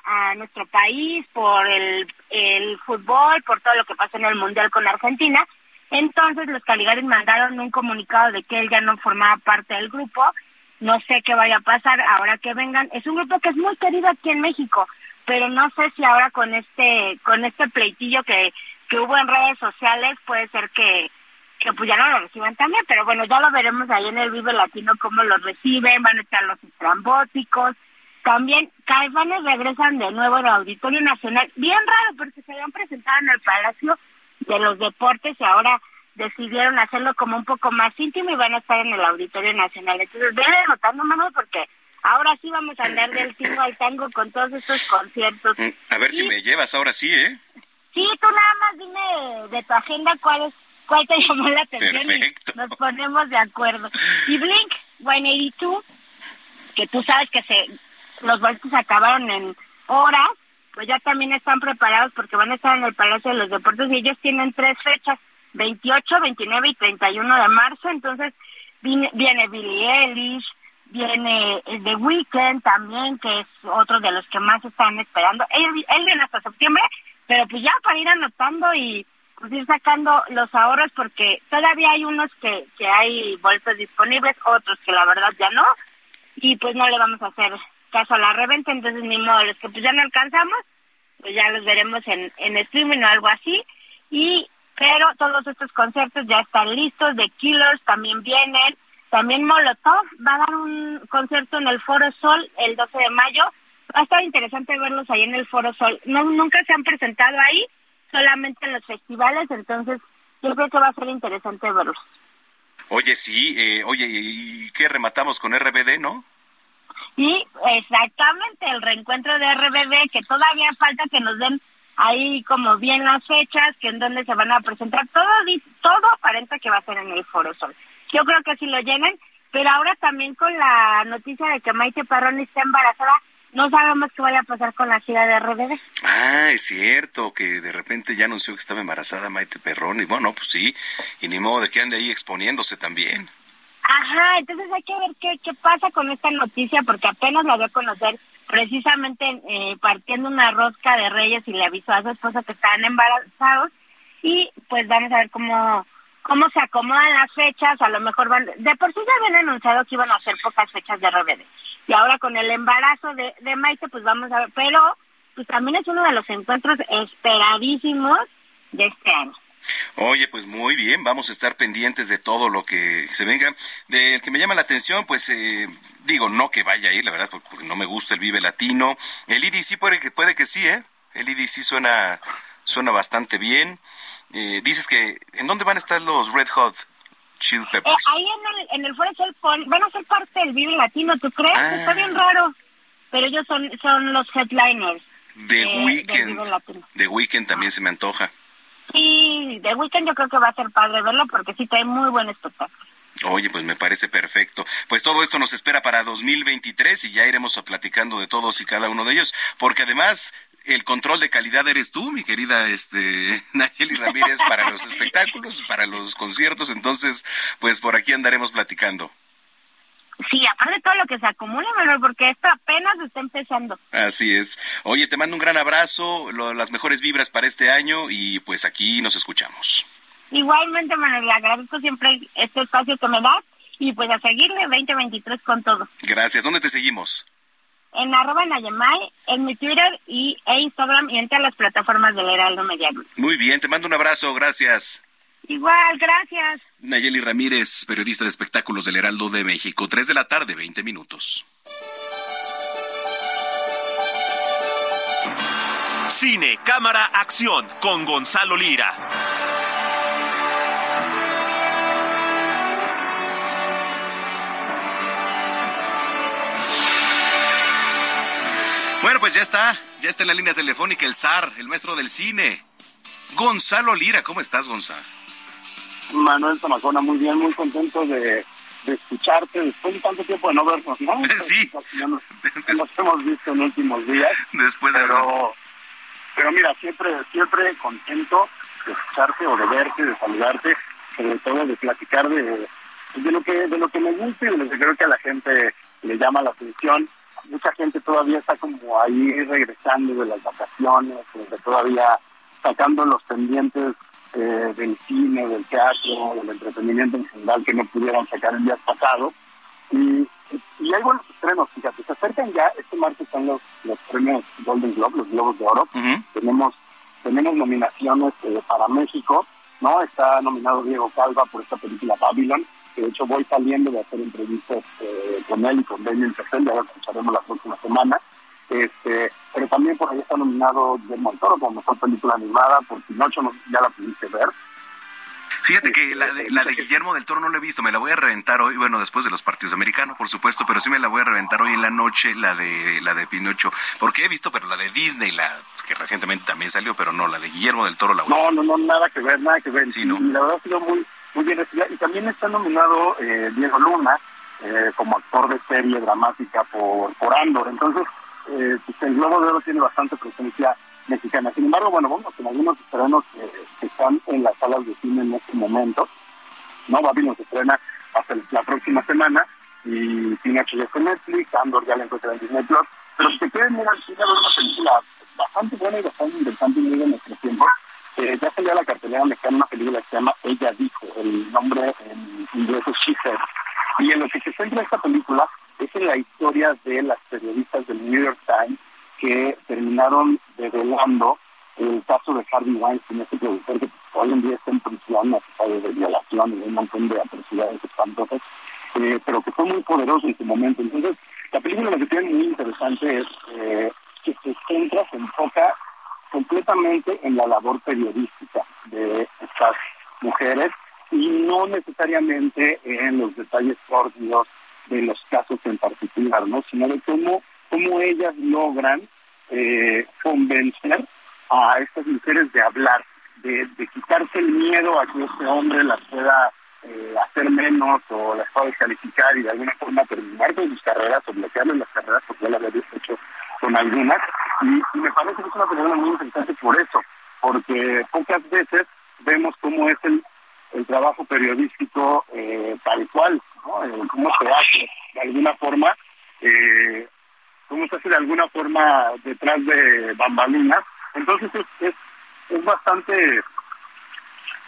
a, nuestro país por el, fútbol, por todo lo que pasó en el Mundial con Argentina. Entonces los Caligaris mandaron un comunicado de que él ya no formaba parte del grupo. No sé qué vaya a pasar ahora que vengan. Es un grupo que es muy querido aquí en México, pero no sé si ahora con este con este pleitillo que, que hubo en redes sociales puede ser que, que pues ya no lo reciban también, pero bueno, ya lo veremos ahí en el Vive Latino cómo lo reciben, van a estar los estrambóticos, también Caifanes regresan de nuevo al Auditorio Nacional. Bien raro porque se habían presentado en el Palacio de los Deportes y ahora decidieron hacerlo como un poco más íntimo y van a estar en el Auditorio Nacional. Entonces, ven anotando, mano, porque ahora sí vamos a andar del tingo al tango con todos estos conciertos. Mm, a ver si me llevas ahora sí, ¿eh? Sí, tú nada más dime de tu agenda cuáles cuál te llamó la atención y nos ponemos de acuerdo. Y Blink 182, que tú sabes que se los boletos acabaron en horas, pues ya también están preparados porque van a estar en el Palacio de los Deportes y ellos tienen tres fechas, 28, 29 y 31 de marzo, entonces viene, viene Billie Eilish, viene The Weeknd también, que es otro de los que más están esperando. Él, él viene hasta septiembre, pero pues ya para ir anotando y pues ir sacando los ahorros porque todavía hay unos que, que hay boletos disponibles, otros que la verdad ya no, y pues no le vamos a hacer caso a la reventa, entonces ni modo, los que pues ya no alcanzamos, pues ya los veremos en, en streaming o algo así, y pero todos estos conciertos ya están listos, The Killers también vienen, también Molotov va a dar un concierto en el Foro Sol el 12 de mayo, va a estar interesante verlos ahí en el Foro Sol, no, nunca se han presentado ahí, solamente en los festivales, entonces yo creo que va a ser interesante verlos. Oye, sí, eh, oye, ¿y qué rematamos con RBD, no? Sí, exactamente, el reencuentro de RBD, que todavía falta que nos den ahí como bien las fechas, que en donde se van a presentar, todo, todo aparenta que va a ser en el Foro Sol. Yo creo que sí lo llenen, pero ahora también con la noticia de que Maite Perroni está embarazada, no sabemos qué vaya a pasar con la gira de RBD. Ah, es cierto, que de repente ya anunció que estaba embarazada Maite Perroni. Bueno, pues sí, y ni modo de que ande ahí exponiéndose también. Ajá, entonces hay que ver qué, qué pasa con esta noticia, porque apenas la voy a conocer precisamente eh, partiendo una rosca de reyes y le avisó a su esposa que estaban embarazados y pues vamos a ver cómo cómo se acomodan las fechas, a lo mejor van, de por sí ya habían anunciado que iban a hacer pocas fechas de RBD y ahora con el embarazo de, de Maite pues vamos a ver, pero pues también es uno de los encuentros esperadísimos de este año. Oye, pues muy bien, vamos a estar pendientes de todo lo que se venga. Del que me llama la atención, pues eh, digo, no que vaya a ir, la verdad, porque no me gusta el Vive Latino. El IDC puede que, puede que sí, ¿eh? El IDC suena, suena bastante bien. Eh, dices que, ¿en dónde van a estar los Red Hot Chili Eh, Peppers? ahí en el, en el pon- van a ser parte del Vive Latino, ¿tú crees? Ah. Está bien raro, pero ellos son, son los headliners. The Weeknd. The Weeknd también se me antoja. Sí, The Weeknd yo creo que va a ser padre verlo porque sí trae muy buen espectáculo. Oye, pues me parece perfecto. Pues todo esto nos espera para 2023 y ya iremos platicando de todos y cada uno de ellos, porque además el control de calidad eres tú, mi querida este Nayeli Ramírez para los espectáculos, para los conciertos, entonces pues por aquí andaremos platicando. Sí, aparte de todo lo que se acumula, Manuel, porque esto apenas está empezando. Así es. Oye, te mando un gran abrazo, lo- las mejores vibras para este año y pues aquí nos escuchamos. Igualmente, Manuel, le agradezco siempre este espacio que me das y pues a seguirle 2023 con todo. Gracias. ¿Dónde te seguimos? En arroba Nayemay, en mi Twitter y, e Instagram y en todas las plataformas del Heraldo Media. Muy bien, te mando un abrazo, gracias. Igual, gracias. Nayeli Ramírez, periodista de espectáculos del Heraldo de México, 3 de la tarde, 20 minutos. Cine, cámara, acción con Gonzalo Lira. Bueno, pues ya está, ya está en la línea telefónica el zar, el maestro del cine. Gonzalo Lira, ¿cómo estás, Gonzalo? Manuel Zamacona, muy bien, muy contento de, de escucharte después de tanto tiempo de no vernos, ¿no? Sí. Ya nos, nos hemos visto en últimos días. Después de pero, pero mira, siempre, siempre contento de escucharte o de verte, de saludarte, sobre todo de platicar de, de lo que, de lo que me gusta y de lo que creo que a la gente le llama la atención. Mucha gente todavía está como ahí regresando de las vacaciones, todavía sacando los pendientes eh, del cine, del teatro, del entretenimiento en general que no pudieron sacar el día pasado. Y, y hay buenos estrenos, fíjate, se acercan ya, este martes están los, los premios Golden Globe, los Globos de Oro. Tenemos tenemos nominaciones eh, para México, ¿no? Está nominado Diego Calva por esta película Babylon, que de hecho voy saliendo de hacer entrevistas eh, con él y con Damien Chazelle, ya lo escucharemos la próxima semana. Este, pero también por ahí está nominado Guillermo del Toro como mejor película animada, por Pinocho no, ya la pudiste ver. Fíjate que la de, la de Guillermo del Toro no la he visto, me la voy a reventar hoy, bueno, después de los partidos americanos, por supuesto, pero sí me la voy a reventar hoy en la noche, la de la de Pinocho, porque he visto, pero la de Disney, la que recientemente también salió, pero no, la de Guillermo del Toro Laurel. No, no, no, nada que ver, nada que ver. Sí, no. Y la verdad ha sido muy, muy bien recibida. Y también está nominado eh, Diego Luna eh, como actor de serie dramática por, por Andor. Entonces, eh, pues el Globo de Oro tiene bastante presencia mexicana. Sin embargo, bueno, vamos con algunos estrenos que, están en las salas de cine en este momento. ¿no? Babylon se estrena hasta la próxima semana y Pinocho ya está Netflix, Andor ya la encuentra en Disney Plus. Pero si te quieren mirar cine, ver una película bastante buena y bastante interesante de nuestro tiempo. Eh, ya salió a la cartelera mexicana una película que se llama Ella Dijo, el nombre en inglés es She. Y en lo que se centra esta película es en la historia de las periodistas del New York Times que terminaron develando el caso de Harvey Weinstein, este productor que hoy en día está en prisión, acusado de de un montón de atrocidades espantosas, eh, pero que fue muy poderoso en su momento. Entonces, la película lo que tiene muy interesante es eh, que se centra, se enfoca completamente en la labor periodística de estas mujeres y no necesariamente en los detalles sórdidos de los casos en particular, ¿no? sino de cómo, cómo ellas logran eh, convencer a estas mujeres de hablar, de, de, quitarse el miedo a que este hombre las pueda eh, hacer menos o las pueda descalificar y de alguna forma terminar con sus carreras o bloquearles las carreras, porque ya lo había hecho con algunas. Y, y me parece que es una película muy interesante por eso, porque pocas veces vemos cómo es el, el trabajo periodístico eh, tal cual, Eh, cómo se hace de alguna forma, eh, cómo se hace de alguna forma detrás de bambalinas. Entonces es, es, bastante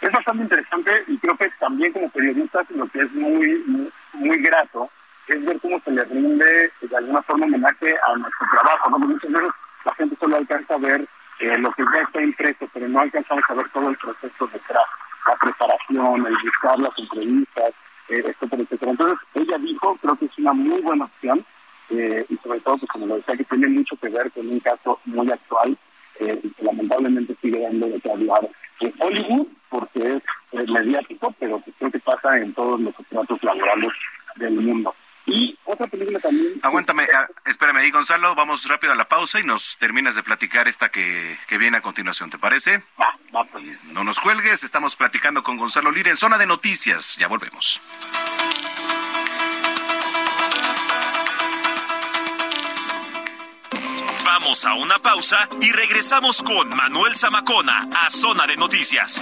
es bastante interesante y creo que también como periodistas lo que es muy, muy, grato es ver cómo se le rinde de alguna forma homenaje a nuestro trabajo. ¿no? Muchas veces la gente solo alcanza a ver eh, lo que ya está impreso, pero no alcanzamos a ver todo el proceso detrás, la preparación, el buscar las entrevistas, etcétera, etcétera. Entonces, ella dijo, creo que es una muy buena opción, eh, y sobre todo, pues como lo decía, que tiene mucho que ver con un caso muy actual, eh, y que lamentablemente sigue dando de qué hablar en Hollywood, porque es, es mediático, pero creo que pasa en todos los contratos laborales del mundo. Y otra película también. Aguántame, ah, espérame ahí, Gonzalo. Vamos rápido a la pausa y nos terminas de platicar esta que, que viene a continuación, ¿te parece? Va, va, pues. No nos cuelgues, estamos platicando con Gonzalo Lira en Zona de Noticias. Ya volvemos. Vamos a una pausa y regresamos con Manuel Zamacona a Zona de Noticias.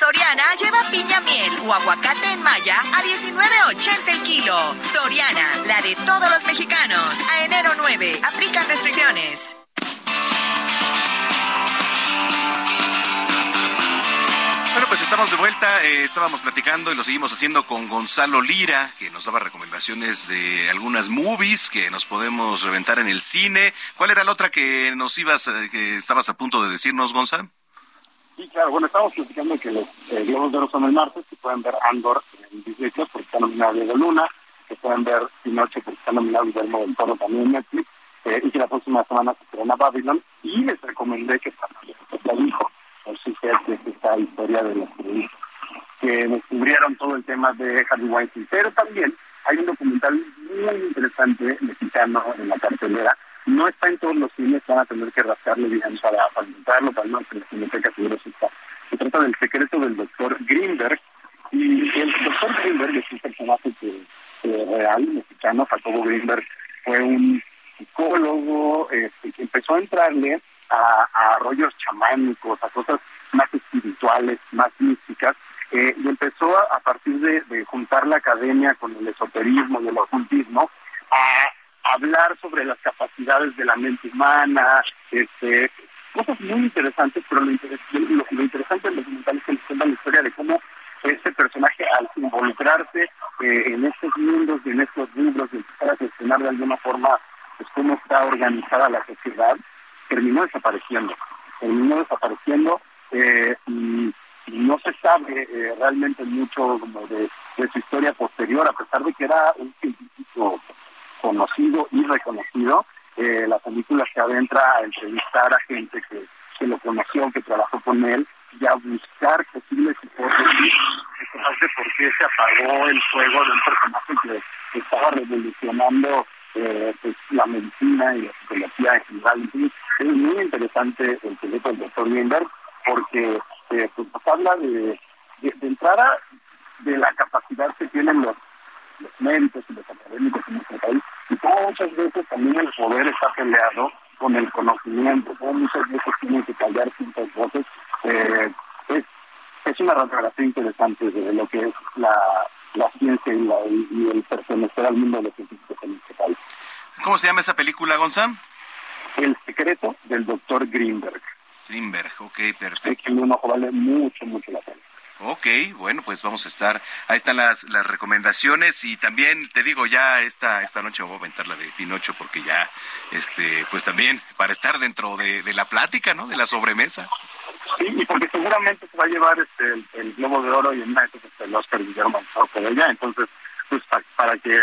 Soriana lleva piña miel o aguacate en malla a 19.80 el kilo. Soriana, la de todos los mexicanos. A enero 9, aplican restricciones. Bueno, pues estamos de vuelta. Eh, estábamos platicando y lo seguimos haciendo con Gonzalo Lira, que nos daba recomendaciones de algunas movies que nos podemos reventar en el cine. ¿Cuál era la otra que nos ibas, eh, que estabas a punto de decirnos, Gonzalo? Sí, claro. Bueno, estamos platicando que los eh, Globos de Oro son el martes, que pueden ver Andor en Disney Plus porque está nominado Diego Luna, que pueden ver Pinoche porque está nominado Guillermo del Toro también en Netflix, eh, y que la próxima semana se estrena Babylon. Y les recomendé que el hijo, por si que es esta historia de los periodistas que descubrieron todo el tema de Harvey Weinstein. Pero también hay un documental muy interesante mexicano en la cartelera. No está en todos los cines, van a tener que rascarle bien para, encontrarlo, para no que la cineteca seguro está. Se trata del secreto del doctor Greenberg. Y el doctor Greenberg es un personaje que, real, mexicano. Jacobo Greenberg fue un psicólogo este, que empezó a entrarle a, a rollos chamánicos, a cosas más espirituales, más místicas, eh, y empezó a, a partir de, juntar la academia con el esoterismo y el ocultismo hablar sobre las capacidades de la mente humana, este, cosas muy interesantes, pero lo, interes lo, interesante del documental es que nos cuenta la historia de cómo este personaje al involucrarse eh, en estos mundos y en estos libros y empezar a gestionar de alguna forma pues, cómo está organizada la sociedad, terminó desapareciendo. Terminó desapareciendo eh, y, no se sabe eh, realmente mucho como de, su historia posterior, a pesar de que era un conocido y reconocido. la película se adentra a entrevistar a gente que, que lo conoció, que trabajó con él, y a buscar posibles hipótesis de por qué se apagó el fuego de un personaje que, estaba revolucionando eh, pues, la medicina y la psicología en general. es muy interesante el proyecto del doctor Lindbergh porque eh, pues, nos habla de, de, entrada de la capacidad que tienen los, los médicos y los académicos en nuestro país muchas veces también el poder está peleado con el conocimiento, como muchas veces tienen que callar ciertas voces eh, es, es una radiografía interesante de lo que es la, la ciencia y, la, y, el pertenecer al mundo de los científicos en este país. ¿Cómo se llama esa película, Gonzalo? El secreto del doctor Greenberg. Greenberg, ok, perfecto. que un ojo vale mucho, mucho la pena. Ok, bueno, pues vamos a estar. Ahí están las, las recomendaciones y también te digo ya esta esta noche voy a aventar la de Pinocho porque ya, este, pues también para estar dentro de, la plática, ¿no? De la sobremesa. Sí, y porque seguramente se va a llevar este el, Globo de Oro y en este, el Oscar Guillermo de ella, entonces, pues para, que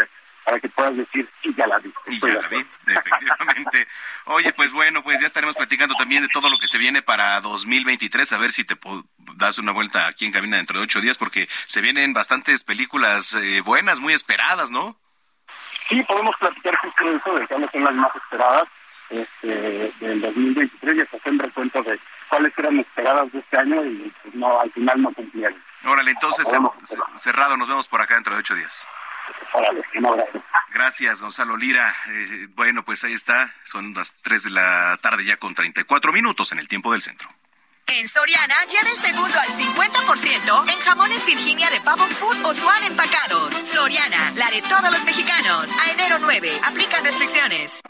para que puedas decir, sí, ya la vi. Y ya la vi, efectivamente. Oye, pues bueno, pues ya estaremos platicando también de todo lo que se viene para 2023, a ver si te das una vuelta aquí en cabina dentro de ocho días, porque se vienen bastantes películas eh, buenas, muy esperadas, ¿no? Sí, podemos platicar justo de eso, de cuáles son las más esperadas este, del 2023 y hasta hacer un recuento de cuáles eran esperadas de este año y pues, no, al final no cumplieron. Órale, entonces cerrado, nos vemos por acá dentro de ocho días. Órale, no, gracias. Gracias, Gonzalo Lira. Eh, bueno, pues ahí está, son las 3 de la tarde ya con 34 minutos en el tiempo del centro. En Soriana, lleva el segundo al 50% en jamones Virginia de Pavo Food o Swan empacados. Soriana, la de todos los mexicanos. A enero 9, aplican restricciones.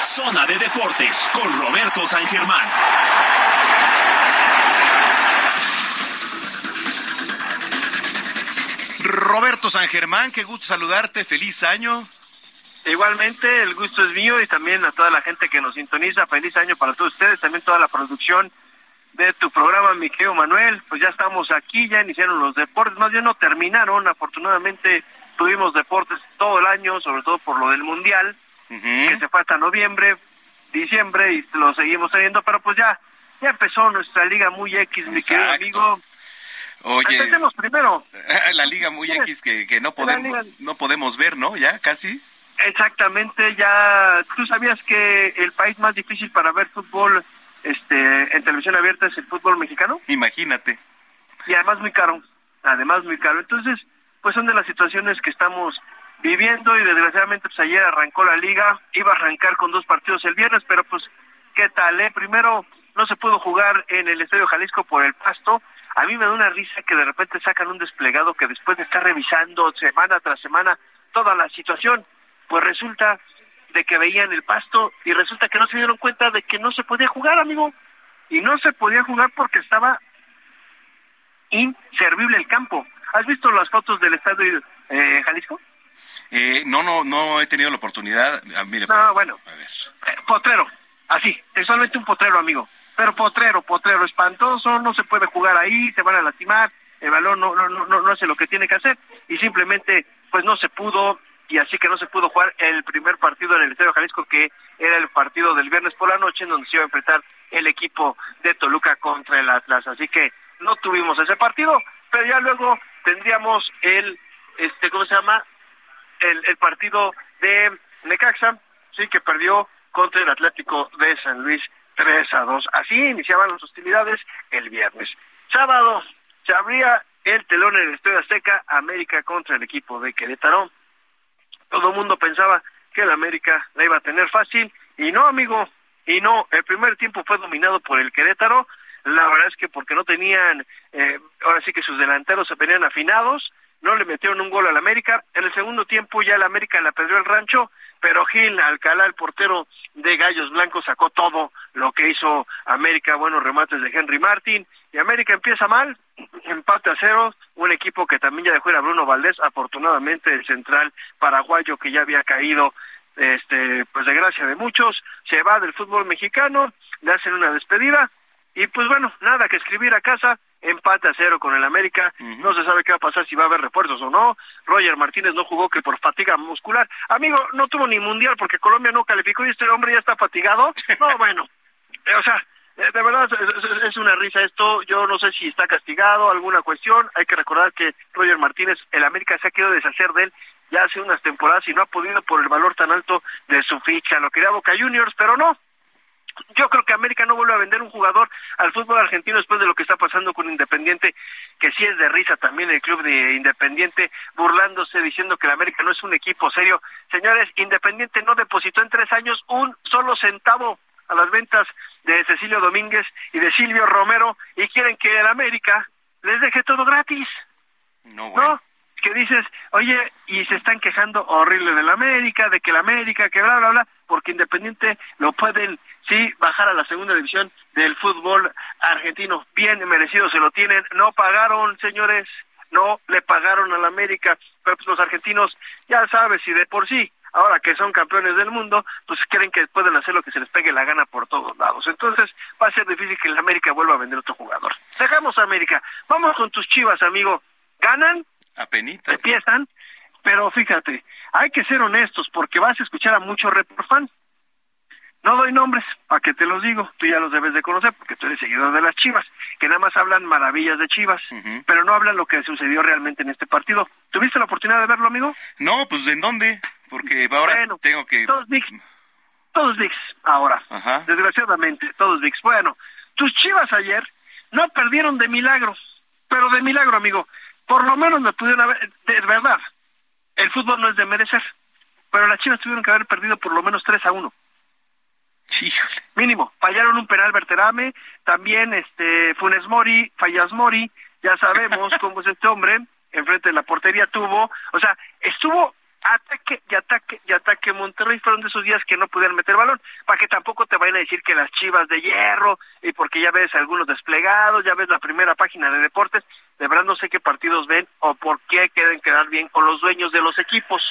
Zona de Deportes con Roberto San Germán. Roberto San Germán, qué gusto saludarte, feliz año. Igualmente, el gusto es mío y también a toda la gente que nos sintoniza, feliz año para todos ustedes, también toda la producción de tu programa, mi querido Manuel. Pues ya estamos aquí, ya iniciaron los deportes, más bien no terminaron, afortunadamente tuvimos deportes todo el año, sobre todo por lo del Mundial que se fue hasta noviembre, diciembre y lo seguimos teniendo, pero pues ya, ya empezó nuestra liga muy X, mi querido amigo. Oye, empecemos primero. La liga muy X que, que no podemos no podemos ver, ¿no? Ya casi. Exactamente, ya tú sabías que el país más difícil para ver fútbol este en televisión abierta es el fútbol mexicano. Imagínate. Y además muy caro. Además muy caro. Entonces, pues son de las situaciones que estamos viviendo y desgraciadamente pues ayer arrancó la liga, iba a arrancar con dos partidos el viernes, pero pues qué tal, eh? Primero no se pudo jugar en el Estadio Jalisco por el pasto. A mí me da una risa que de repente sacan un desplegado que después de estar revisando semana tras semana toda la situación, pues resulta de que veían el pasto y resulta que no se dieron cuenta de que no se podía jugar, amigo. Y no se podía jugar porque estaba inservible el campo. ¿Has visto las fotos del estadio eh, Jalisco? Eh, no, no, no he tenido la oportunidad. Ah, mire, no, bueno. A ver. Eh, potrero, así, textualmente un potrero, amigo. Pero potrero, potrero, espantoso, no se puede jugar ahí, se van a lastimar, el balón no, no, no, no hace lo que tiene que hacer y simplemente pues no se pudo y así que no se pudo jugar el primer partido en el Estadio Jalisco que era el partido del viernes por la noche en donde se iba a enfrentar el equipo de Toluca contra el Atlas. Así que no tuvimos ese partido, pero ya luego tendríamos el, este, ¿cómo se llama? el, partido de Necaxa, sí, que perdió contra el Atlético de San Luis 3 a 2. Así iniciaban las hostilidades el viernes. Sábado se abría el telón en el Estadio Azteca, América contra el equipo de Querétaro. Todo el mundo pensaba que el América la iba a tener fácil, y no, amigo, y no, el primer tiempo fue dominado por el Querétaro, la verdad es que porque no tenían, eh, ahora sí que sus delanteros se venían afinados, no le metieron un gol al América. En el segundo tiempo ya el América la perdió el rancho, pero Gil Alcalá, el portero de Gallos Blancos, sacó todo lo que hizo América, buenos remates de Henry Martin y América empieza mal, empate a cero, un equipo que también ya dejó ir a Bruno Valdés, afortunadamente el central paraguayo que ya había caído, este, pues de gracia de muchos, se va del fútbol mexicano, le hacen una despedida, y pues bueno, nada que escribir a casa, empate a cero con el América, no se sabe qué va a pasar si va a haber refuerzos o no, Roger Martínez no jugó que por fatiga muscular, amigo, no tuvo ni mundial porque Colombia no calificó y este hombre ya está fatigado, no, bueno, eh, o sea, eh, de verdad es, es una risa esto, yo no sé si está castigado, alguna cuestión, hay que recordar que Roger Martínez, el América se ha querido deshacer de él ya hace unas temporadas y no ha podido por el valor tan alto de su ficha, lo quería Boca Juniors, pero no, yo creo que América no vuelve a vender un jugador al fútbol argentino después de lo que está pasando con Independiente, que sí es de risa también el club de Independiente, burlándose, diciendo que el América no es un equipo serio. Señores, Independiente no depositó en tres años un solo centavo a las ventas de Cecilio Domínguez y de Silvio Romero y quieren que el América les deje todo gratis. No, bueno. Que dices, oye, y se están quejando horrible del América, de que el América, que bla, bla, bla, porque Independiente lo pueden sí bajar a la segunda división del fútbol argentino. Bien merecido se lo tienen. No pagaron, señores, no le pagaron a la América, pero pues los argentinos ya sabes, si de por sí, ahora que son campeones del mundo, pues creen que pueden hacer lo que se les pegue la gana por todos lados. Entonces va a ser difícil que el América vuelva a vender otro jugador. Dejamos a América. Vamos con tus chivas, amigo. ¿Ganan? Apenitas. Empiezan, pero fíjate, hay que ser honestos porque vas a escuchar a muchos fan. No doy nombres, para que te los digo, tú ya los debes de conocer porque tú eres seguidor de las Chivas, que nada más hablan maravillas de Chivas, pero no hablan lo que sucedió realmente en este partido. ¿Tuviste la oportunidad de verlo, amigo? No, pues ¿en dónde? Porque ahora tengo que... Todos VIX, todos VIX ahora, desgraciadamente, todos VIX. Bueno, tus Chivas ayer no perdieron de milagro, pero de milagro, amigo. Por lo menos me pudieron haber, de verdad, el fútbol no es de merecer, pero las Chivas tuvieron que haber perdido por lo menos 3 a 1. Mínimo, fallaron un penal Berterame, también este Funes Mori, Fallas Mori, ya sabemos cómo es este hombre, enfrente de la portería tuvo, o sea, estuvo ataque y ataque y ataque. Monterrey fueron de esos días que no pudieron meter balón, para que tampoco te vayan a decir que las chivas de hierro, y porque ya ves algunos desplegados, ya ves la primera página de deportes, de verdad no sé qué partidos ven o por qué quieren quedar bien con los dueños de los equipos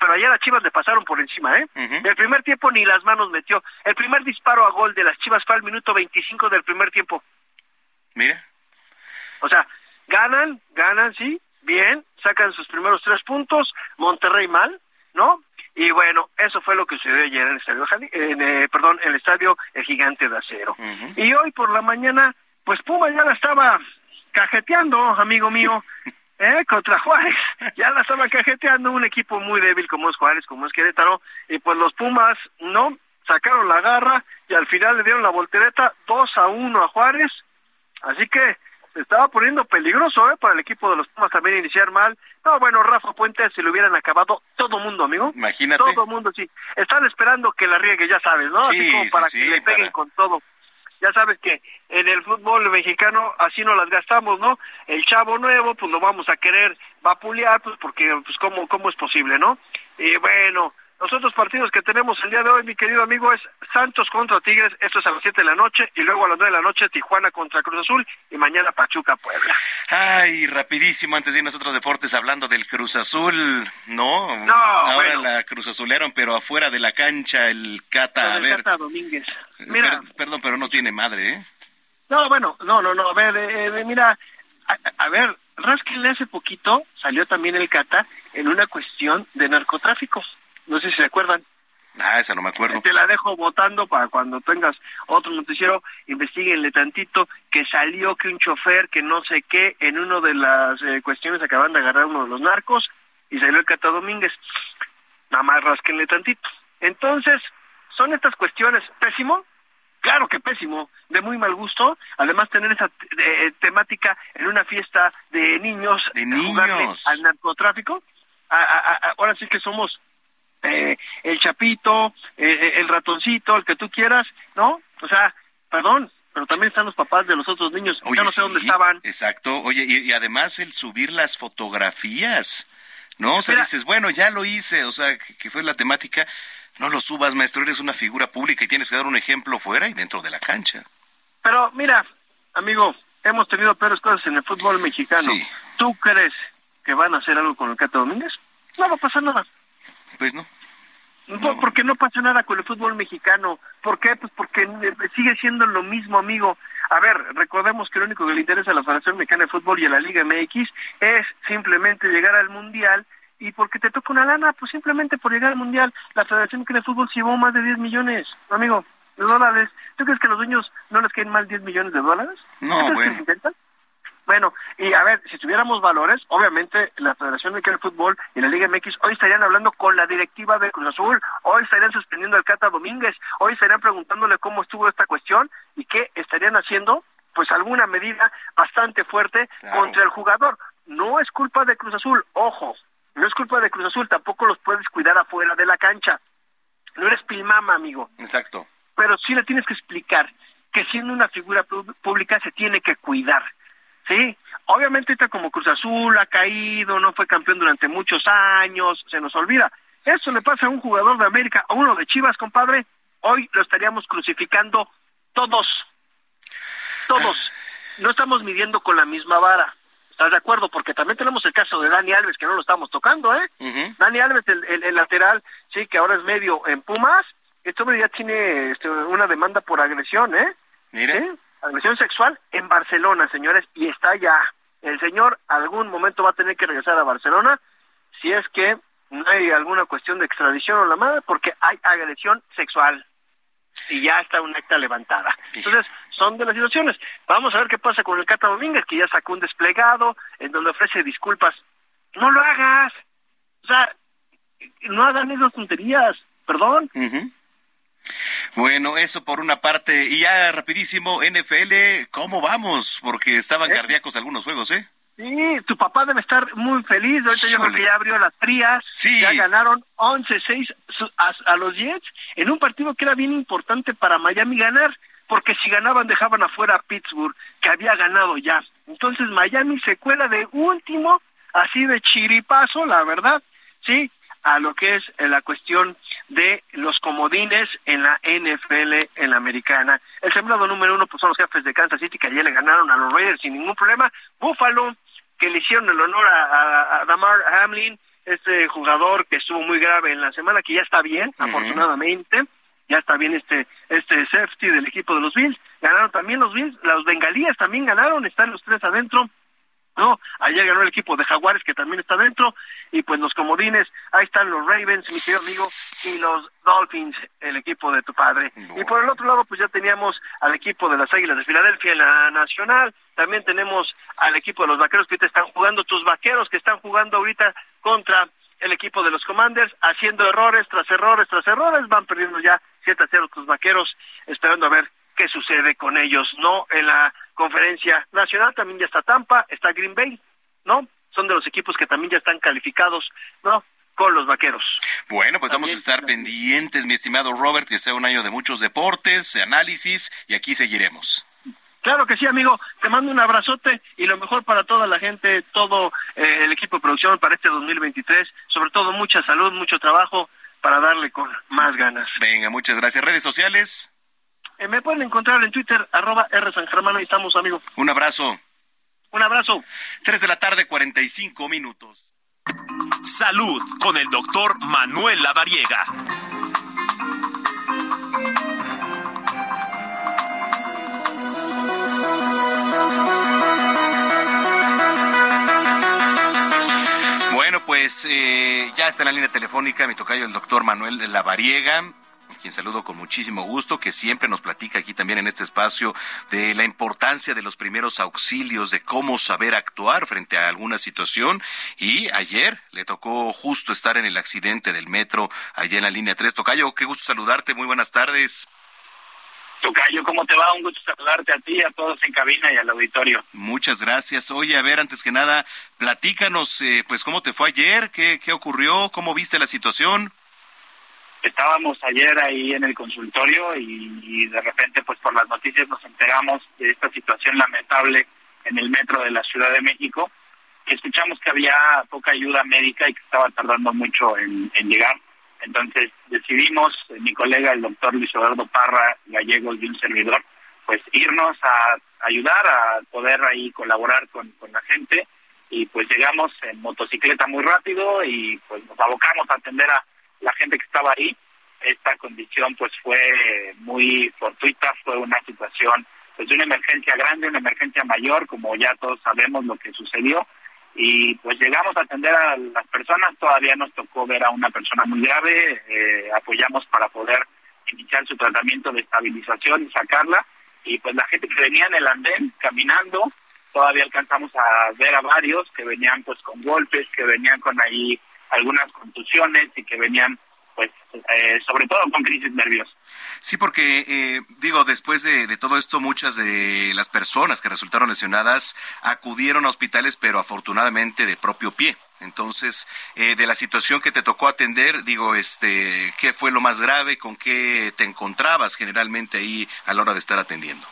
pero ayer las Chivas le pasaron por encima, ¿eh? El primer tiempo ni las manos metió. El primer disparo a gol de las Chivas fue al minuto 25 del primer tiempo. Mira. O sea, ganan, ganan, sí, bien, sacan sus primeros tres puntos, Monterrey mal, ¿no? Y bueno, eso fue lo que sucedió ayer en el estadio, en, eh, perdón, en el estadio El Gigante de Acero. Y hoy por la mañana, pues Puma ya la estaba cajeteando, amigo mío. ¿eh? contra Juárez. Ya la estaba cajeteando un equipo muy débil como es Juárez, como es Querétaro, y pues los Pumas no sacaron la garra y al final le dieron la voltereta 2 a 1 a Juárez. Así que se estaba poniendo peligroso ¿eh? para el equipo de los Pumas también iniciar mal. No, bueno, Rafa Puente se lo hubieran acabado todo mundo, amigo. Imagínate. Todo mundo, sí. Están esperando que la riegue, ya sabes, ¿no? Así como para que le peguen con todo ya sabes que en el fútbol mexicano así no las gastamos, ¿no? El chavo nuevo, pues lo vamos a querer vapulear, pues porque, pues cómo, cómo es posible, ¿no? Y bueno, los otros partidos que tenemos el día de hoy, mi querido amigo, es Santos contra Tigres, esto es a las 7 de la noche, y luego a las 9 de la noche Tijuana contra Cruz Azul, y mañana Pachuca Puebla. Ay, rapidísimo, antes de irnos a otros deportes, hablando del Cruz Azul, ¿no? No, Ahora la Cruz Azulearon, pero afuera de la cancha, el Cata, a ver. Cata Domínguez. Mira. perdón, pero no tiene madre, ¿eh? No, bueno, no, no, no, a ver, eh, mira, a, a ver, Raskin hace poquito salió también el Cata en una cuestión de narcotráfico no sé si se acuerdan. Ah, esa no me acuerdo. Te la dejo votando para cuando tengas otro noticiero, investiguenle tantito que salió que un chofer que no sé qué en una de las eh, cuestiones acaban de agarrar uno de los narcos y salió el Cata Domínguez. Nada más rasquenle tantito. Entonces, son estas cuestiones pésimo, claro que pésimo, de muy mal gusto, además tener esa eh, temática en una fiesta de niños, de niños al narcotráfico. ahora sí que somos eh, el chapito, eh, eh, el ratoncito, el que tú quieras, ¿no? O sea, perdón, pero también están los papás de los otros niños. ya no sé dónde estaban. Exacto. Oye, y, además el subir las fotografías, ¿no? O sea, dices, bueno, ya lo hice, o sea, que, fue la temática. No lo subas, maestro, eres una figura pública y tienes que dar un ejemplo fuera y dentro de la cancha. Pero mira, amigo, hemos tenido peores cosas en el fútbol mexicano. ¿Tú crees que van a hacer algo con el Cata Domínguez? No va a pasar nada. Pues no. No. Porque no pasa nada con el fútbol mexicano. ¿Por qué? Pues porque eh, sigue siendo lo mismo, amigo. A ver, recordemos que lo único que le interesa a la Federación Mexicana de Fútbol y a la Liga MX es simplemente llegar al Mundial y porque te toca una lana, pues simplemente por llegar al Mundial, la Federación Mexicana de Fútbol se llevó más de 10 millones, amigo, de dólares. ¿Tú crees que a los dueños no les caen mal 10 millones de dólares? No, bueno. Bueno, y a ver, si tuviéramos valores, obviamente la Federación Mexicana de Fútbol y la Liga MX hoy estarían hablando con la directiva de Cruz Azul, hoy estarían suspendiendo al Cata Domínguez, hoy estarían preguntándole cómo estuvo esta cuestión y qué estarían haciendo, pues alguna medida bastante fuerte contra el jugador. No es culpa de Cruz Azul, ojo, no es culpa de Cruz Azul, tampoco los puedes cuidar afuera de la cancha. No eres pilmama, amigo. Exacto. Pero sí le tienes que explicar que siendo una figura pública se tiene que cuidar Sí, obviamente está como Cruz Azul ha caído, no fue campeón durante muchos años, se nos olvida. Eso le pasa a un jugador de América, a uno de Chivas, compadre. Hoy lo estaríamos crucificando todos. Todos. No estamos midiendo con la misma vara. ¿Estás de acuerdo? Porque también tenemos el caso de Dani Alves, que no lo estamos tocando, ¿eh? Dani Alves, el, lateral, sí, que ahora es medio en Pumas. Este hombre ya tiene este, una demanda por agresión, ¿eh? Mire agresión sexual en Barcelona, señores, y está ya. El señor algún momento va a tener que regresar a Barcelona si es que no hay alguna cuestión de extradición o la madre, porque hay agresión sexual y ya está una acta levantada. Entonces, son de las situaciones. Vamos a ver qué pasa con el Cata Domínguez, que ya sacó un desplegado en donde ofrece disculpas. No lo hagas. O sea, no hagan esas tonterías. Perdón. Bueno, eso por una parte. Y ya rapidísimo, NFL, ¿cómo vamos? Porque estaban ¿Eh? cardíacos algunos juegos, ¿eh? Sí, tu papá debe estar muy feliz. Ahorita yo creo que ya abrió las frías. Sí. Ya ganaron 11-6 a, a, los Jets en un partido que era bien importante para Miami ganar, porque si ganaban dejaban afuera a Pittsburgh, que había ganado ya. Entonces Miami se cuela de último, así de chiripazo, la verdad. Sí, a lo que es eh, la cuestión de los comodines en la NFL, en la americana. El sembrado número uno pues son los jefes de Kansas City que ayer le ganaron a los Raiders sin ningún problema. Buffalo, que le hicieron el honor a, Damar Hamlin, este jugador que estuvo muy grave en la semana, que ya está bien, afortunadamente. Ya está bien este este safety del equipo de los Bills. Ganaron también los Bills, los bengalíes también ganaron, están los tres adentro. ¿No? Ayer ganó el equipo de Jaguares que también está dentro y pues los comodines, ahí están los Ravens, mi querido amigo, y los Dolphins, el equipo de tu padre. Y por el otro lado pues ya teníamos al equipo de las Águilas de Filadelfia en la Nacional, también tenemos al equipo de los Vaqueros que ahorita están jugando, tus Vaqueros que están jugando ahorita contra el equipo de los Commanders, haciendo errores tras errores tras errores, van perdiendo ya 7 a 0 tus Vaqueros, esperando a ver qué sucede con ellos, ¿no? En la conferencia nacional también ya está Tampa, está Green Bay, ¿no? Son de los equipos que también ya están calificados, ¿no? Con los vaqueros. Bueno, pues vamos a estar pendientes, mi estimado Robert, que sea un año de muchos deportes, análisis, y aquí seguiremos. Claro que sí, amigo. Te mando un abrazote y lo mejor para toda la gente, todo eh, el equipo de producción para este 2023. Sobre todo mucha salud, mucho trabajo para darle con más ganas. Venga, muchas gracias. ¿Redes sociales? Eh, me pueden encontrar en Twitter, arroba R San Germán, ahí estamos, amigo. Un abrazo. Un abrazo. Tres de la tarde, 45 minutos. Salud con el doctor Manuel Lavariega. Bueno, pues eh, ya está en la línea telefónica mi tocayo el doctor Manuel Lavariega quien saludo con muchísimo gusto, que siempre nos platica aquí también en este espacio de la importancia de los primeros auxilios, de cómo saber actuar frente a alguna situación. Y ayer le tocó justo estar en el accidente del metro allá en la línea 3. Tocayo, qué gusto saludarte, muy buenas tardes. Tocayo, ¿cómo te va? Un gusto saludarte a ti, a todos en cabina y al auditorio. Muchas gracias. Oye, a ver, antes que nada, platícanos, eh, pues, ¿cómo te fue ayer? ¿Qué, ¿Qué ocurrió? ¿Cómo viste la situación? Estábamos ayer ahí en el consultorio y, de repente pues por las noticias nos enteramos de esta situación lamentable en el metro de la Ciudad de México. Escuchamos que había poca ayuda médica y que estaba tardando mucho en, llegar. Entonces decidimos mi colega el doctor Luis Eduardo Parra Gallegos y un servidor pues irnos a ayudar, a poder ahí colaborar con, con la gente. Y pues llegamos en motocicleta muy rápido y pues nos abocamos a atender a la gente que estaba ahí. Esta condición pues fue muy fortuita, fue una situación pues de una emergencia grande, una emergencia mayor, como ya todos sabemos lo que sucedió y pues llegamos a atender a las personas, todavía nos tocó ver a una persona muy grave, eh, apoyamos para poder iniciar su tratamiento de estabilización y sacarla y pues la gente que venía en el andén caminando, todavía alcanzamos a ver a varios que venían pues con golpes, que venían con ahí algunas contusiones y que venían pues eh, sobre todo con crisis nerviosas. Sí, porque eh, digo, después de, todo esto, muchas de las personas que resultaron lesionadas acudieron a hospitales, pero afortunadamente de propio pie. Entonces, eh, de la situación que te tocó atender, digo, este, ¿qué fue lo más grave? ¿Con qué te encontrabas generalmente ahí a la hora de estar atendiendo?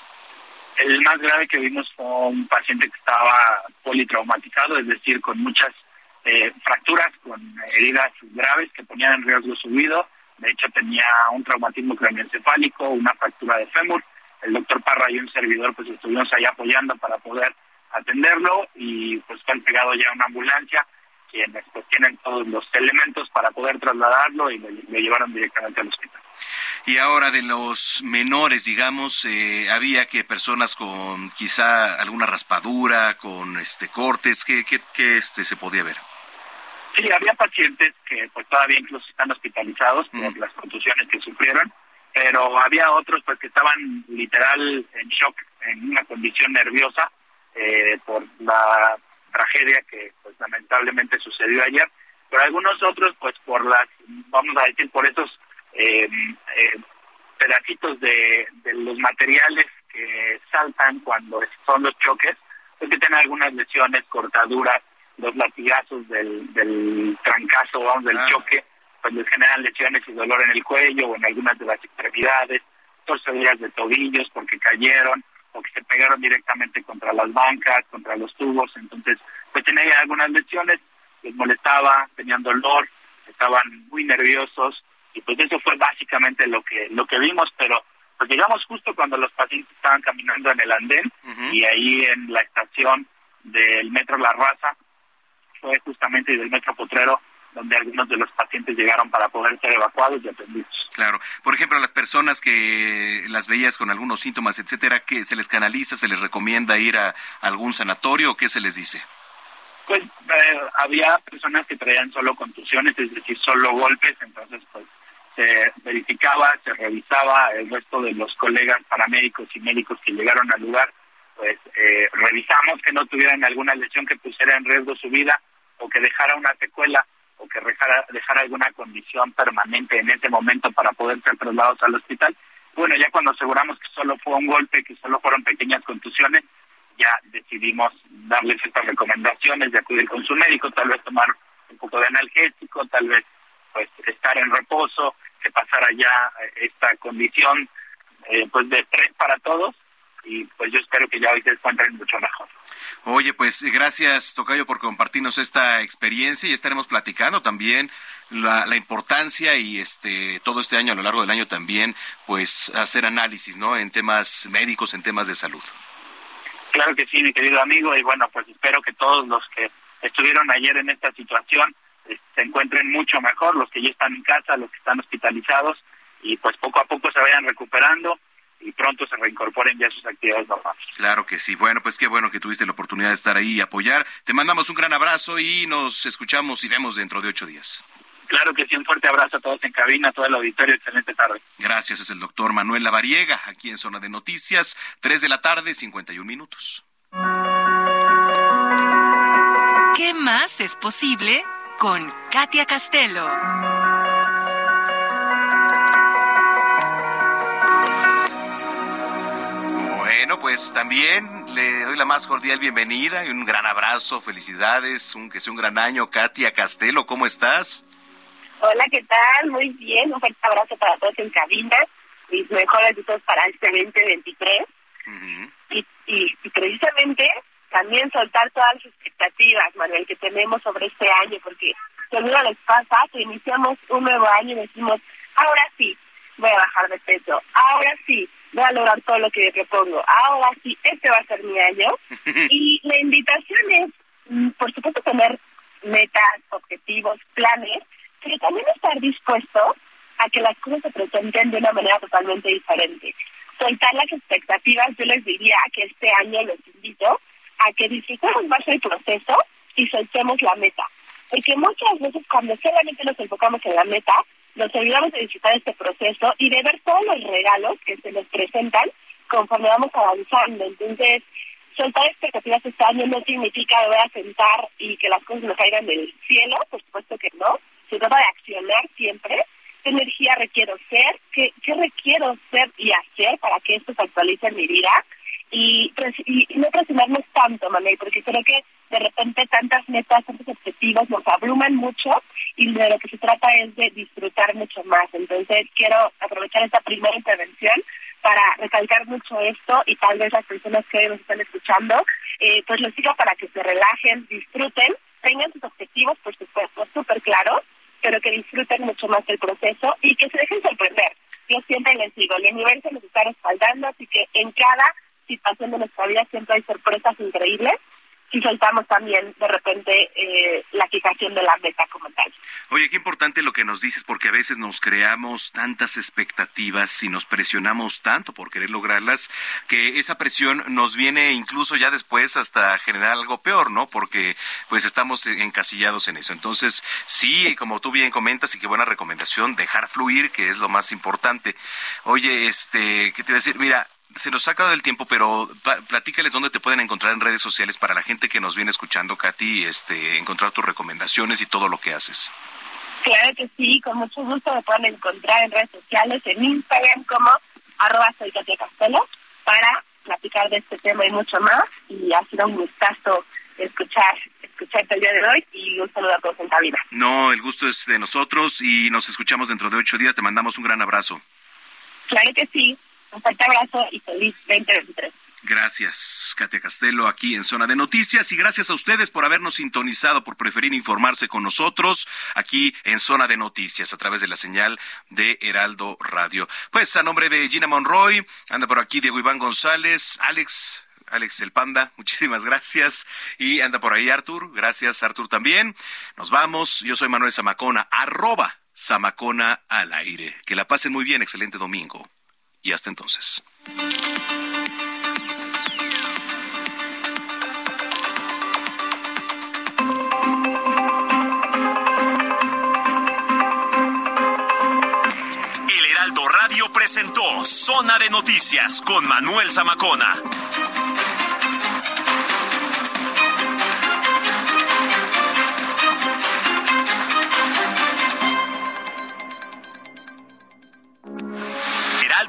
El más grave que vimos fue un paciente que estaba politraumatizado, es decir, con muchas eh, fracturas, con heridas graves que ponían en riesgo su vida. De hecho, tenía un traumatismo craneoencefálico, una fractura de fémur. El doctor Parra y un servidor pues estuvimos ahí apoyando para poder atenderlo y pues fue entregado ya una ambulancia quienes pues tienen todos los elementos para poder trasladarlo y lo, llevaron directamente al hospital. Y ahora de los menores, digamos, eh, había que personas con quizá alguna raspadura, con este cortes, ¿qué, qué, este, se podía ver? Sí, había pacientes que pues todavía incluso están hospitalizados por las contusiones que sufrieron, pero había otros pues que estaban literal en shock, en una condición nerviosa eh, por la tragedia que pues lamentablemente sucedió ayer, pero algunos otros pues por las, vamos a decir, por esos eh, eh, pedacitos de, de los materiales que saltan cuando son los choques, pues que tienen algunas lesiones, cortaduras, los latigazos del, del trancazo, vamos, del choque, pues les generan lesiones y dolor en el cuello o en algunas de las extremidades, torceduras de tobillos porque cayeron, o que se pegaron directamente contra las bancas, contra los tubos, entonces pues tenían algunas lesiones, les molestaba, tenían dolor, estaban muy nerviosos y pues eso fue básicamente lo que lo que vimos, pero pues llegamos justo cuando los pacientes estaban caminando en el andén y ahí en la estación del metro La Raza fue justamente del metro Potrero donde algunos de los pacientes llegaron para poder ser evacuados y atendidos. Claro. Por ejemplo, a las personas que las veías con algunos síntomas, etcétera, ¿qué se les canaliza, se les recomienda ir a algún sanatorio o qué se les dice? Pues eh, había personas que traían solo contusiones, es decir, solo golpes, entonces pues se verificaba, se revisaba, el resto de los colegas paramédicos y médicos que llegaron al lugar, pues eh, revisamos que no tuvieran alguna lesión que pusiera en riesgo su vida o que dejara una secuela o que dejara, dejar alguna condición permanente en ese momento para poder ser trasladados al hospital. Bueno, ya cuando aseguramos que solo fue un golpe, que solo fueron pequeñas contusiones, ya decidimos darles estas recomendaciones de acudir con su médico, tal vez tomar un poco de analgésico, tal vez pues estar en reposo, que pasara ya eh, esta condición eh, pues de estrés para todos y pues yo espero que ya hoy se encuentren mucho mejor. Oye, pues gracias, Tocayo, por compartirnos esta experiencia y estaremos platicando también la, la, importancia y este todo este año, a lo largo del año también, pues hacer análisis, ¿no? En temas médicos, en temas de salud. Claro que sí, mi querido amigo, y bueno, pues espero que todos los que estuvieron ayer en esta situación eh, se encuentren mucho mejor, los que ya están en casa, los que están hospitalizados, y pues poco a poco se vayan recuperando y pronto se reincorporen ya sus actividades normales. Claro que sí. Bueno, pues qué bueno que tuviste la oportunidad de estar ahí y apoyar. Te mandamos un gran abrazo y nos escuchamos y vemos dentro de ocho días. Claro que sí, un fuerte abrazo a todos en cabina, a todo el auditorio, excelente tarde. Gracias, es el doctor Manuel Lavariega, aquí en Zona de Noticias, tres de la tarde, 51 minutos. ¿Qué más es posible con Katia Castelo? Bueno, pues también le doy la más cordial bienvenida y un gran abrazo, felicidades, un, que sea un gran año. Katia Castelo, ¿cómo estás? Hola, ¿qué tal? Muy bien, un fuerte abrazo para todos en cabina, mis mejores deseos para este 2023. y, y, precisamente también soltar todas las expectativas, Manuel, que tenemos sobre este año, porque seguro les pasa que iniciamos un nuevo año y decimos, ahora sí, voy a bajar de peso, ahora sí, voy a lograr todo lo que me propongo. Ahora sí, este va a ser mi año. y la invitación es, mm, por supuesto, tener metas, objetivos, planes, pero también estar dispuesto a que las cosas se presenten de una manera totalmente diferente. Soltar las expectativas, yo les diría que este año los invito a que disfrutemos más el proceso y soltemos la meta. Porque muchas veces cuando solamente nos enfocamos en la meta, nos olvidamos de disfrutar este proceso y de ver todos los regalos que se nos presentan conforme vamos avanzando. Entonces, soltar expectativas este año no significa voy a sentar y que las cosas nos caigan del cielo, por supuesto que no. Se trata de accionar siempre. ¿Qué energía requiero ser? ¿Qué, qué requiero ser y hacer para que esto se actualice en mi vida? Y, y, no presionarnos tanto, Manuel, porque creo que de repente tantas metas, tantos objetivos nos abruman mucho y de lo que se trata es de disfrutar mucho más. Entonces quiero aprovechar esta primera intervención para recalcar mucho esto y tal vez las personas que hoy nos están escuchando, eh, pues les digo para que se relajen, disfruten, tengan sus objetivos, por supuesto, súper claros, pero que disfruten mucho más el proceso y que se dejen sorprender. Yo siempre les digo, el universo nos está respaldando, así que en cada situación de nuestra vida siempre hay sorpresas increíbles y soltamos también de repente eh, la fijación de la meta como tal. Oye, qué importante lo que nos dices porque a veces nos creamos tantas expectativas y nos presionamos tanto por querer lograrlas que esa presión nos viene incluso ya después hasta generar algo peor, ¿no? Porque pues estamos encasillados en eso. Entonces, sí, como tú bien comentas y qué buena recomendación, dejar fluir, que es lo más importante. Oye, este, ¿qué te iba a decir? Mira, se nos ha acabado el tiempo, pero platícales dónde te pueden encontrar en redes sociales para la gente que nos viene escuchando, Katy, este, encontrar tus recomendaciones y todo lo que haces. Claro que sí, con mucho gusto me pueden encontrar en redes sociales, en Instagram como arroba soy Katia Castelo, para platicar de este tema y mucho más. Y ha sido un gustazo escuchar escucharte el día de hoy y un saludo a todos en cabina. No, el gusto es de nosotros y nos escuchamos dentro de ocho días. Te mandamos un gran abrazo. Claro que sí. Un fuerte abrazo y feliz 2023. Gracias, Katia Castelo, aquí en Zona de Noticias y gracias a ustedes por habernos sintonizado, por preferir informarse con nosotros aquí en Zona de Noticias a través de la señal de Heraldo Radio. Pues a nombre de Gina Monroy, anda por aquí Diego Iván González, Alex, Alex el Panda, muchísimas gracias. Y anda por ahí Artur, gracias Artur también. Nos vamos, yo soy Manuel Zamacona, arroba Zamacona al aire. Que la pasen muy bien, excelente domingo y hasta entonces. El Heraldo Radio presentó Zona de Noticias con Manuel Zamacona.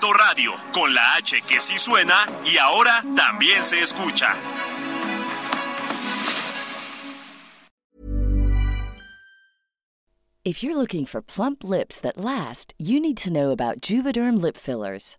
Radio, con la H que sí suena y ahora también se escucha. If you're looking for plump lips that last, you need to know about Juvederm lip fillers.